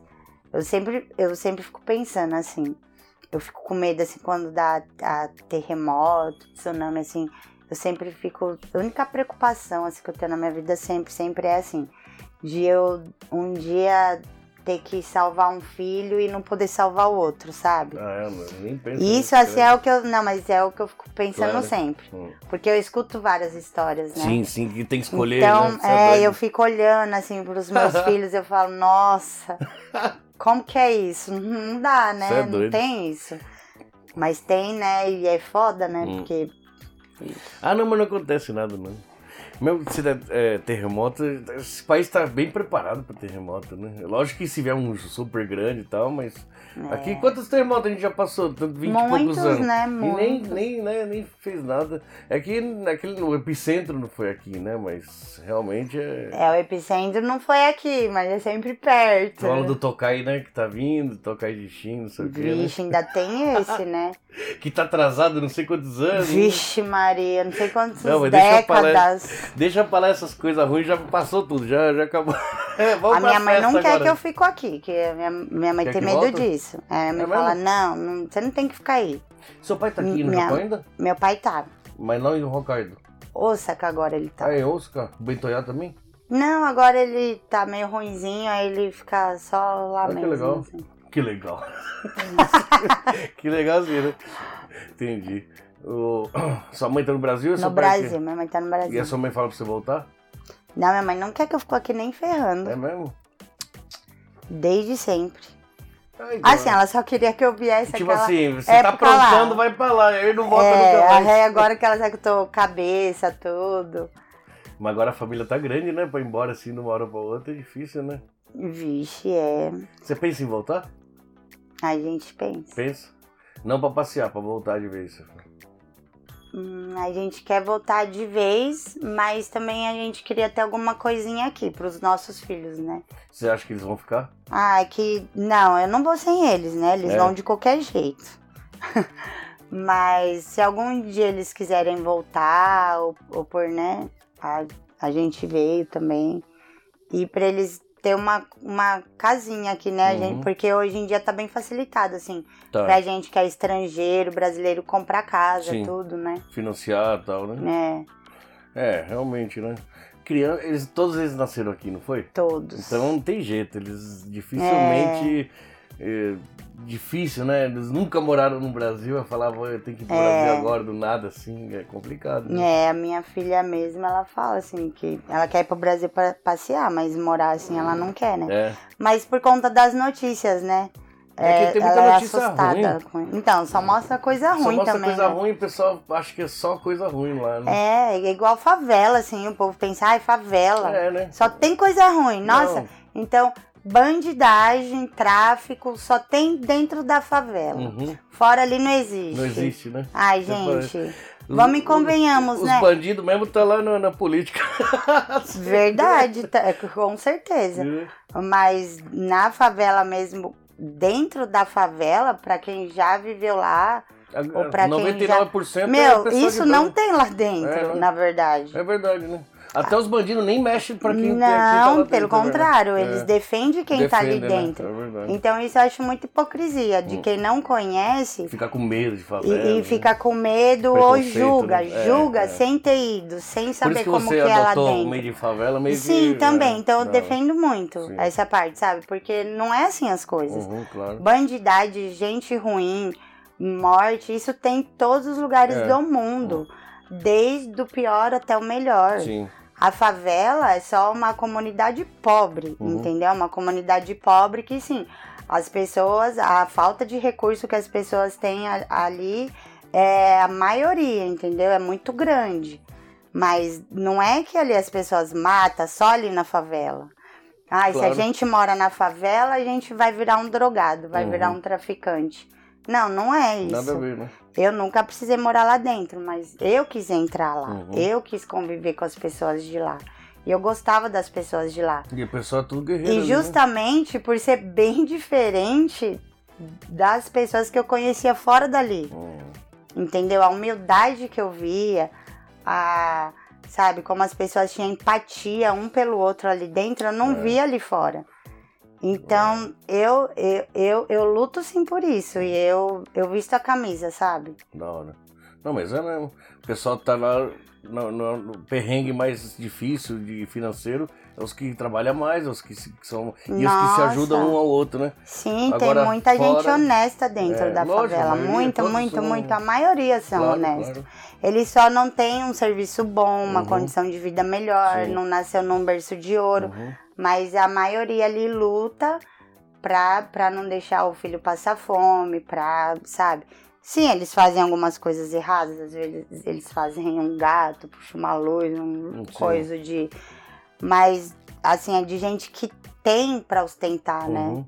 eu sempre, eu sempre fico pensando assim, eu fico com medo assim quando dá terremoto, tsunami, assim, eu sempre fico. A única preocupação assim, que eu tenho na minha vida sempre, sempre é assim, de eu um dia ter que salvar um filho e não poder salvar o outro, sabe? Ah, é, mano, nem penso Isso nisso, assim né? é o que eu. Não, mas é o que eu fico pensando Claro. sempre. Hum. Porque eu escuto várias histórias, né? Sim, sim, que tem que escolher. Então, né? É, doido. eu fico olhando assim pros meus filhos, eu falo, nossa, como que é isso? Não dá, né? É não tem isso. Mas tem, né? E é foda, né? Hum. Porque Ah, não, mas não acontece nada, não. Mesmo se der é, terremoto, esse país tá bem preparado para terremoto, né? Lógico que se vier um super grande e tal, mas. Aqui, quantos terremotos a gente já passou? Tanto 20 e poucos muitos, anos. né? E nem, Muitos. nem, né, nem fez nada. É que naquele, no epicentro não foi aqui, né? Mas realmente é. É, o epicentro não foi aqui, mas é sempre perto. Fala do Tokai, né? Que tá vindo, Tokai de Shin, não sei o quê. Né? Vixe, ainda tem esse, né? Que tá atrasado não sei quantos anos. Vixe, Maria, não sei quantas deixa décadas. Deixa pra lá essas coisas ruins, já passou tudo, já, já acabou. É, A minha mãe não quer agora. que eu fico aqui, que minha, minha mãe Quer tem que medo volta? disso. É, minha É mãe fala, não, não, você não tem que ficar aí. Seu pai tá aqui no Minha- Japão ainda? Meu pai tá. Mas não em Hokkaido. Que agora ele tá. Ah, em Osaka? Bentoyá também? Não, agora ele tá meio ruinzinho, aí ele fica só lá Ah, que mesmo. legal. assim. Que legal. que legalzinho, né? Entendi. O... Sua mãe tá no Brasil? No? Brasil, minha mãe tá no E Brasil. a sua mãe fala pra você voltar? Não, minha mãe não quer que eu fique aqui nem ferrando. É mesmo? Desde sempre. Então, Assim, ela só queria que eu viesse Tipo aquela... assim, você tá época lá. aprontando, vai pra lá. Aí não volta é, nunca mais. aí agora que ela sabe que eu tô cabeça, tudo. Mas agora a família tá grande, né? Pra ir embora assim de uma hora pra outra é difícil, né? Vixe, é. Você pensa em voltar? A gente pensa. Pensa. Não pra passear, pra voltar de vez. Hum, a gente quer voltar de vez, mas também a gente queria ter alguma coisinha aqui pros nossos filhos, né? Você acha que eles vão ficar? Ah, é que. Não, eu não vou sem eles, né? Eles É. vão de qualquer jeito. Mas se algum dia eles quiserem voltar, ou, ou por, né? A, a gente veio também. E pra eles ter uma, uma casinha aqui, né, Uhum. gente? Porque hoje em dia tá bem facilitado, assim. Tá. Pra gente que é estrangeiro, brasileiro, comprar casa, Sim. tudo, né? Financiar e tal, né? É, É, realmente, né? Criança, eles, todos eles nasceram aqui, não foi? todos. Então não tem jeito, eles dificilmente. é, difícil, né? Eles nunca moraram no Brasil, eu falava, eu tenho que ir pro É. Brasil agora, do nada, assim, é complicado. Né? É, a minha filha mesmo, ela fala assim que ela quer ir pro Brasil pra passear, mas morar assim ela não quer, né? É. Mas por conta das notícias, né? É que tem muita notícia é assustada. ruim. Então, só mostra coisa Só ruim mostra também. coisa né? ruim, o pessoal acha que é só coisa ruim lá, né? É, é igual favela, assim, o povo pensa, ai, favela. É, né? Só tem coisa ruim. Nossa, Não. então, bandidagem, tráfico, só tem dentro da favela. Uhum. Fora ali não existe. Não existe, né? Ai, gente. Os- Vamos e convenhamos, Os né? bandidos mesmo tá lá na, na política. Verdade, tá, com certeza. É. Mas na favela mesmo, dentro da favela, pra quem já viveu lá, Ou pra quem 99% é meu, pessoa isso de não tem lá dentro, É, né? na verdade. É verdade, né? Até os bandidos nem mexem pra quem Não, quem tá pelo dentro, né? contrário, É. eles defendem quem tá ali né? dentro. É verdade. Então isso eu acho muita hipocrisia de Hum. quem não conhece Ficar com medo de favela. e, e né? fica com medo ou julga, né? É, julga é. sem ter ido, sem saber que como que é lá dentro. meio de favela meio Sim, que, também. é, Então eu não. defendo muito Sim. essa parte, sabe? Porque não é assim as coisas. Uhum, claro. Bandidade, gente ruim, morte, isso tem em todos os lugares É. do mundo. Desde o pior até o melhor. Sim. A favela é só uma comunidade pobre, Uhum. entendeu? Uma comunidade pobre que, sim, as pessoas, a falta de recurso que as pessoas têm ali é a maioria, entendeu? É muito grande. Mas não é que ali as pessoas matam só ali na favela. Ah, se a Claro. gente mora na favela, a gente vai virar um drogado, vai Uhum. virar um traficante. Não, não é isso. Nada a ver, né? Eu nunca precisei morar lá dentro, mas eu quis entrar lá. Uhum. Eu quis conviver com as pessoas de lá. E eu gostava das pessoas de lá. E o pessoal é tudo guerreiro. E né? justamente por ser bem diferente das pessoas que eu conhecia fora dali. Hum, Entendeu? A humildade que eu via, a sabe, como as pessoas tinham empatia um pelo outro ali dentro, eu não É. via ali fora. Então, eu, eu, eu, eu luto sim por isso. E eu, eu visto a camisa, sabe? Da hora. Não, mas é mesmo. O pessoal tá lá no, no- no perrengue mais difícil de financeiro. É os que trabalham mais, os que, se- que são. E os que se Nossa. ajudam um ao outro, né? Sim, Agora, tem muita gente fora- honesta dentro É, da lógico, favela. maioria, Muito, muito, são- muito. A maioria são Claro, honestos. claro. Eles só não têm um serviço bom, uma Uhum. condição de vida melhor, Sim. não nasceu num berço de ouro. Uhum. Mas a maioria ali luta pra, pra não deixar o filho passar fome, pra, sabe? Sim, eles fazem algumas coisas erradas, às vezes eles fazem um gato, puxa uma luz, um Sim. coisa de. Mas, assim, é de gente que tem pra ostentar, né?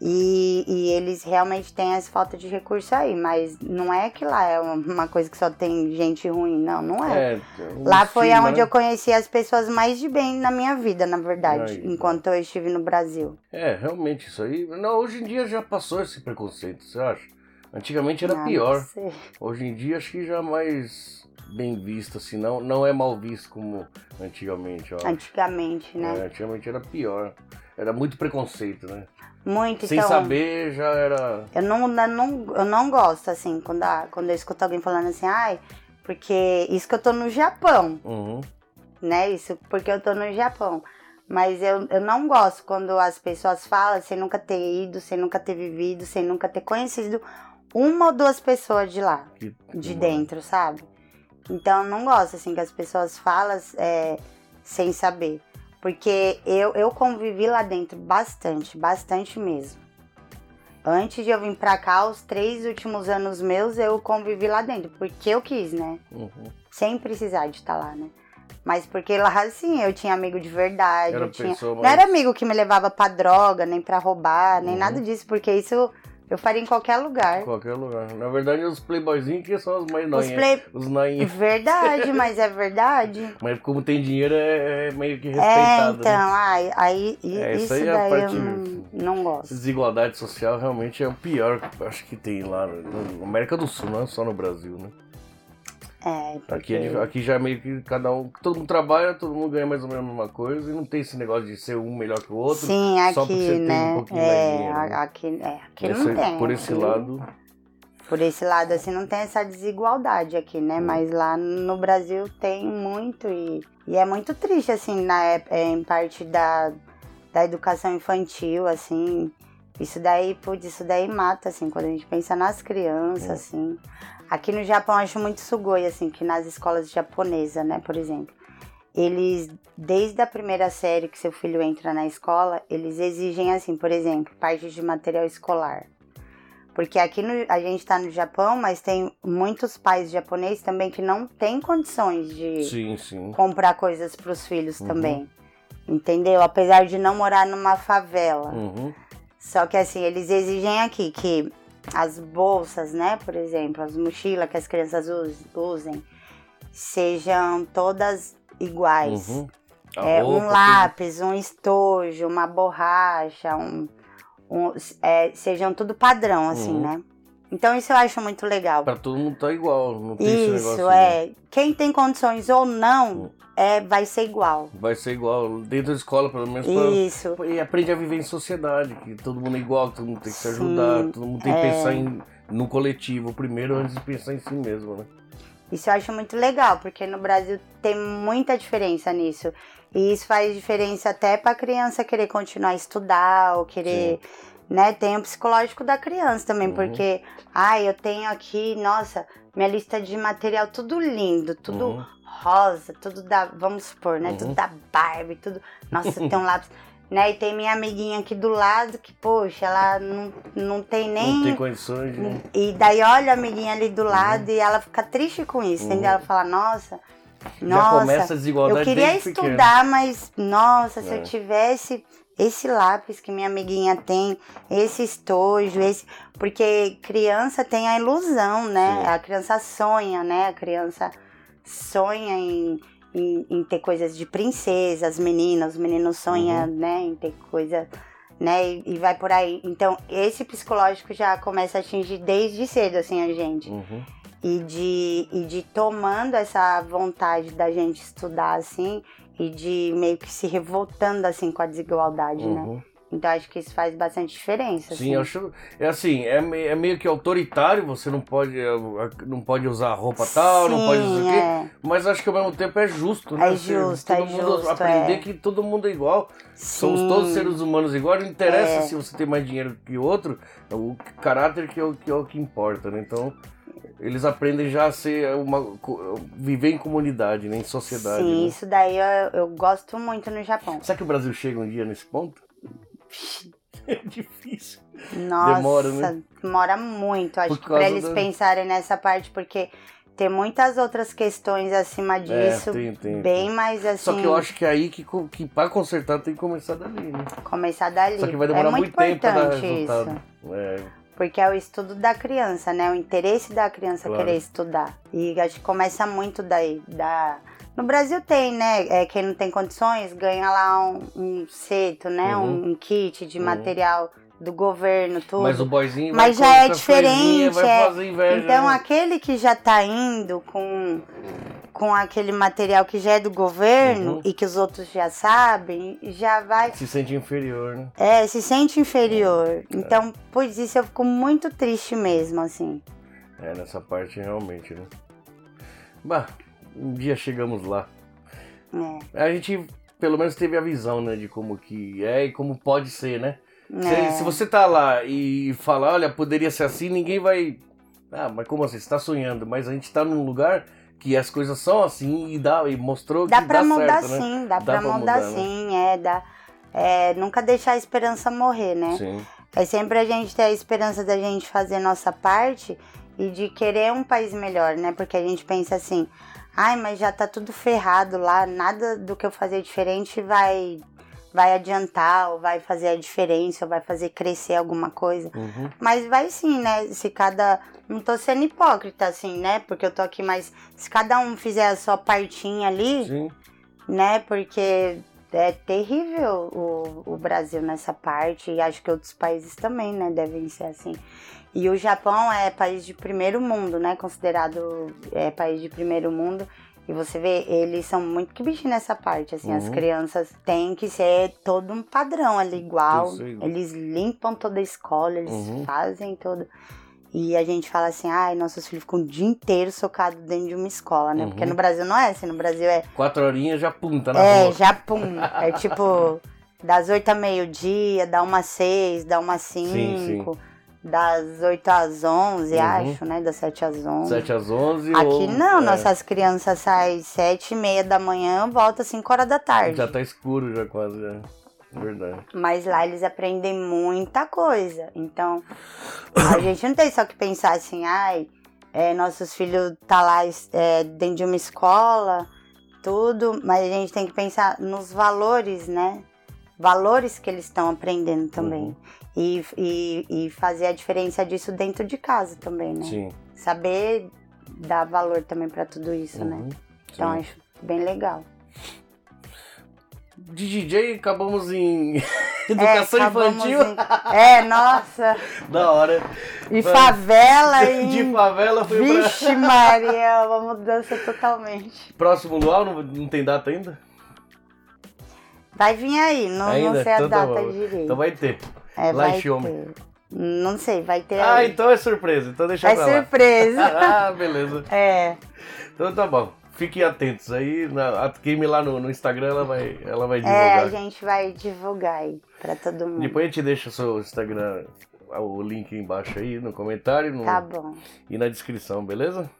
E, e eles realmente têm essa falta de recurso aí, mas não é que lá é uma coisa que só tem gente ruim, não, não é. É, Lá foi estigma, onde né? eu conheci as pessoas mais de bem na minha vida, na verdade, Aí. enquanto eu estive no Brasil. É, realmente, isso aí. Não, hoje em dia já passou esse preconceito, você acha? Antigamente era Ah, pior. não. Hoje em dia acho que já é mais bem visto, assim, não, não é mal visto como antigamente, ó. Antigamente, né? É, antigamente era pior. Era muito preconceito, né? Muito, Sem então. saber já era. Eu não, eu não, eu não gosto, assim, quando, a- quando eu escuto alguém falando assim, ai, porque isso que eu tô no Japão, Uhum. né? Isso porque eu tô no Japão. Mas eu, eu não gosto quando as pessoas falam sem nunca ter ido, sem nunca ter vivido, sem nunca ter conhecido uma ou duas pessoas de lá. Que- de dentro, sabe? Então eu não gosto assim que as pessoas falam é, sem saber. Porque eu, eu convivi lá dentro bastante, bastante mesmo. Antes de eu vir pra cá, os três últimos anos meus, eu convivi lá dentro. Porque eu quis, né? Uhum. Sem precisar de estar lá, né? Mas porque lá, assim, eu tinha amigo de verdade. Era eu tinha... pessoa Não mais- era amigo que me levava pra droga, nem pra roubar, nem Uhum. nada disso. Porque isso eu faria em qualquer lugar. Em qualquer lugar. Na verdade, os playboyzinhos que são os mais Os noinhos. play... Os noinhos. Verdade, mas é verdade. Mas como tem dinheiro, é, é meio que É, respeitado. então, né? ai, aí i- É, isso isso, aí é a daí parte- eu não, não gosto. desigualdade social realmente é o pior que eu acho que tem lá na América do Sul, não é só no Brasil, né? É, Aqui, porque... dif- aqui já é meio que cada um. Todo mundo trabalha, todo mundo ganha mais ou menos a mesma coisa e não tem esse negócio de ser um melhor que o outro. Sim, só porque você aqui, tem né? um pouquinho mais é, dinheiro, né? aqui, é, aqui Esse- não tem. Por esse aqui- lado. Por esse lado, assim, não tem essa desigualdade aqui, né? Hum. Mas lá no Brasil tem muito e, e é muito triste, assim, na, em parte da, da educação infantil, assim. Isso daí, putz, isso daí mata, assim, quando a gente pensa nas crianças, Hum. assim. Aqui no Japão eu acho muito sugoi, assim, que nas escolas japonesas, né, por exemplo. Eles, desde a primeira série que seu filho entra na escola, eles exigem, assim, por exemplo, parte de material escolar. Porque aqui no- a gente tá no Japão, mas tem muitos pais japoneses também que não têm condições de Sim, sim. comprar coisas para os filhos Uhum. também. Entendeu? Apesar de não morar numa favela. Uhum. Só que assim, eles exigem aqui que as bolsas, né, por exemplo, as mochilas que as crianças us- usem, sejam todas iguais. Uhum. É, roupa, um lápis, um estojo, uma borracha, um, um- é, sejam tudo padrão, assim, Uhum. né? Então isso eu acho muito legal. Pra todo mundo tá igual, não tem esse Isso, negócio. né? é. Pra esse Isso, negócio. né? é. Quem tem condições ou não, Hum. é, vai ser igual. Vai ser igual, dentro da escola, pelo menos. pra- Isso. E aprende a viver em sociedade, que todo mundo é igual, todo mundo tem que se Sim, ajudar, todo mundo tem que é. pensar em, no coletivo primeiro antes de pensar em si mesmo, né? Isso eu acho muito legal, porque no Brasil tem muita diferença nisso. E isso faz diferença até pra criança querer continuar a estudar, ou querer. Né, tem o psicológico da criança também, Uhum. porque, ai, eu tenho aqui, nossa, minha lista de material tudo lindo, tudo Uhum. rosa, tudo da, vamos supor, né, Uhum. tudo da Barbie, tudo, nossa, tem um lápis, né, e tem minha amiguinha aqui do lado que, poxa, ela não, não tem nem... Não tem condições de. E daí olha a amiguinha ali do lado e ela fica triste com isso, Uhum. entendeu? Ela fala, nossa, Já nossa, começa a desigualdade eu queria desde pequeno. estudar, mas nossa, se É. eu tivesse esse lápis que minha amiguinha tem, esse estojo, esse. Porque criança tem a ilusão, né? Sim. A criança sonha, né? A criança sonha em, em, em ter coisas de princesa, as meninas, os meninos sonham, Uhum. né? Em ter coisa. Né, e, e vai por aí. Então, esse psicológico já começa a atingir desde cedo, assim, a gente Uhum. e de, e de tomando essa vontade da gente estudar assim e de meio que se revoltando assim com a desigualdade, né? Uhum. Então acho que isso faz bastante diferença. Sim, assim. acho. É assim, é, é meio que autoritário, você não pode, é, não pode usar roupa tal, não pode usar o Sim, quê. é. Mas acho que ao mesmo tempo é justo, né? É Você- justo, todo é mundo justo, aprender é. que todo mundo é igual. Somos Sim. todos seres humanos iguais, não interessa É. se você tem mais dinheiro que o outro, é o caráter que é o que, é o que importa, né? Então, eles aprendem já a ser uma. viver em comunidade, né? Em sociedade. Sim, né? isso daí eu, eu gosto muito no Japão. Será que o Brasil chega um dia nesse ponto? É difícil. Nossa, Demora, né? demora muito, acho que pra eles da- pensarem nessa parte, porque tem muitas outras questões acima disso, É, tem, tem, bem tem. mais assim, Só que eu acho que é aí que, que pra consertar tem que começar dali, né? começar dali. Só que vai demorar é muito, muito tempo pra dar importante resultado. isso. É, Porque é o estudo da criança, né? O interesse da criança Claro. querer estudar. E acho que começa muito daí. Da... No Brasil tem, né? É, quem não tem condições ganha lá um, um seto, né? Uhum. Um, um kit de Uhum. material do governo, tudo. mas o boyzinho Mas vai já é diferente, vai é. fazer inveja. Então né? aquele que já tá indo com, com aquele material que já é do governo Uhum. e que os outros já sabem, já vai Se sente inferior, né? é, se sente inferior. Então, pois isso eu fico muito triste mesmo, assim. É, nessa parte realmente, né? Bah, um dia chegamos lá. É, A gente pelo menos teve a visão, né, de como que é e como pode ser, né? Se, é. se você tá lá e fala, olha, poderia ser assim, ninguém vai. Ah, mas como assim? Você tá sonhando, mas a gente tá num lugar que as coisas são assim e dá e mostrou Dá que pra dá mudar certo, né? sim, dá, Dá pra pra mudar, mudar, né? sim, é, dá. É, nunca deixar a esperança morrer, né? Sim. É sempre a gente ter a esperança da gente fazer nossa parte e de querer um país melhor, né? Porque a gente pensa assim, ai, mas já tá tudo ferrado lá, nada do que eu fazer diferente vai vai adiantar, ou vai fazer a diferença, ou vai fazer crescer alguma coisa. Uhum. Mas vai sim, né? Se cada. Não tô sendo hipócrita, assim, né? Porque eu tô aqui, mas se cada um fizer a sua partinha ali, Sim. né? Porque é terrível o, o Brasil nessa parte, e acho que outros países também, né? Devem ser assim. E o Japão é país de primeiro mundo, né? Considerado é, país de primeiro mundo. E você vê, eles são muito que bicho nessa parte, assim, as Uhum. crianças têm que ser todo um padrão ali igual. Eles limpam toda a escola, eles Uhum. fazem tudo. E a gente fala assim, ai, nossos filhos ficam o dia inteiro socados dentro de uma escola, né? Uhum. Porque no Brasil não é assim, no Brasil é Quatro horinhas já punta na é, rua. já pum. É tipo, das 8 a meio-dia, dá umas 6, dá umas 5. Sim, sim. Das 8 às 11, Uhum. acho, né? Das 7 às 11. 7 às 11 Aqui ou, não, é, nossas crianças saem 7 e meia da manhã, volta 5 horas da tarde. Já tá escuro já quase, é. Verdade. Mas lá eles aprendem muita coisa. Então, a gente não tem só que pensar assim, ai, é, nossos filhos tá lá é, dentro de uma escola, tudo, mas a gente tem que pensar nos valores, né? Valores que eles estão aprendendo também. Uhum. E, e, e fazer a diferença disso dentro de casa também, né? Sim. Saber dar valor também pra tudo isso, né? Uhum. Então Sim. acho bem legal. De DJ acabamos em. Educação É, acabamos infantil. em- É, nossa. Da hora. E Vai. favela e. De favela foi Vixe, Maria, uma mudança totalmente. pra... Próximo luau, não, não tem data ainda? Vai vir aí, não, ainda? não sei a Então tá data bom. direito. Então vai ter. É, Xiome. ter. Não sei, vai ter Ah, aí. então é surpresa. Então deixa É pra lá. surpresa. ah, beleza. é. Então tá bom. Fiquem atentos aí. Na, a Kim lá no, no Instagram ela vai, ela vai É, divulgar. a gente vai divulgar aí pra todo mundo. Depois a gente deixa o seu Instagram, o link embaixo aí no comentário no- Tá bom. e na descrição, beleza?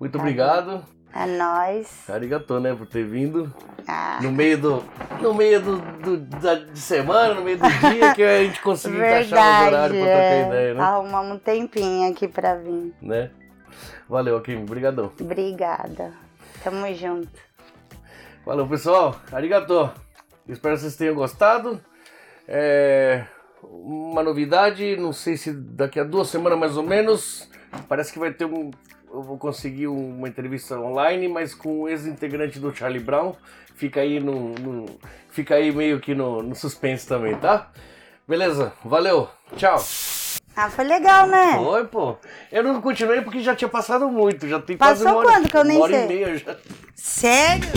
Muito Tá obrigado. É nóis. Arigatou, né, por ter vindo. Ah, No meio do. No meio do, do- da, de semana, no meio do dia, que a gente conseguiu encaixar verdade. horários pra trocar é. ideia, né? Arrumamos um tempinho aqui pra vir. né? Valeu, Kim. Obrigadão. Obrigada. Tamo junto. Valeu, pessoal. Arigato. Espero que vocês tenham gostado. É, Uma novidade, não sei se daqui a duas semanas mais ou menos, parece que vai ter um. Eu vou conseguir uma entrevista online, mas com o ex-integrante do Charlie Brown. Fica aí no. no- fica aí meio que no, no suspense também, tá? Beleza, valeu, tchau. Ah, foi legal, né? Foi, pô. Eu não continuei porque já tinha passado muito, já tem quase Passou uma hora, quando que eu nem uma hora sei? e meia já. Sério?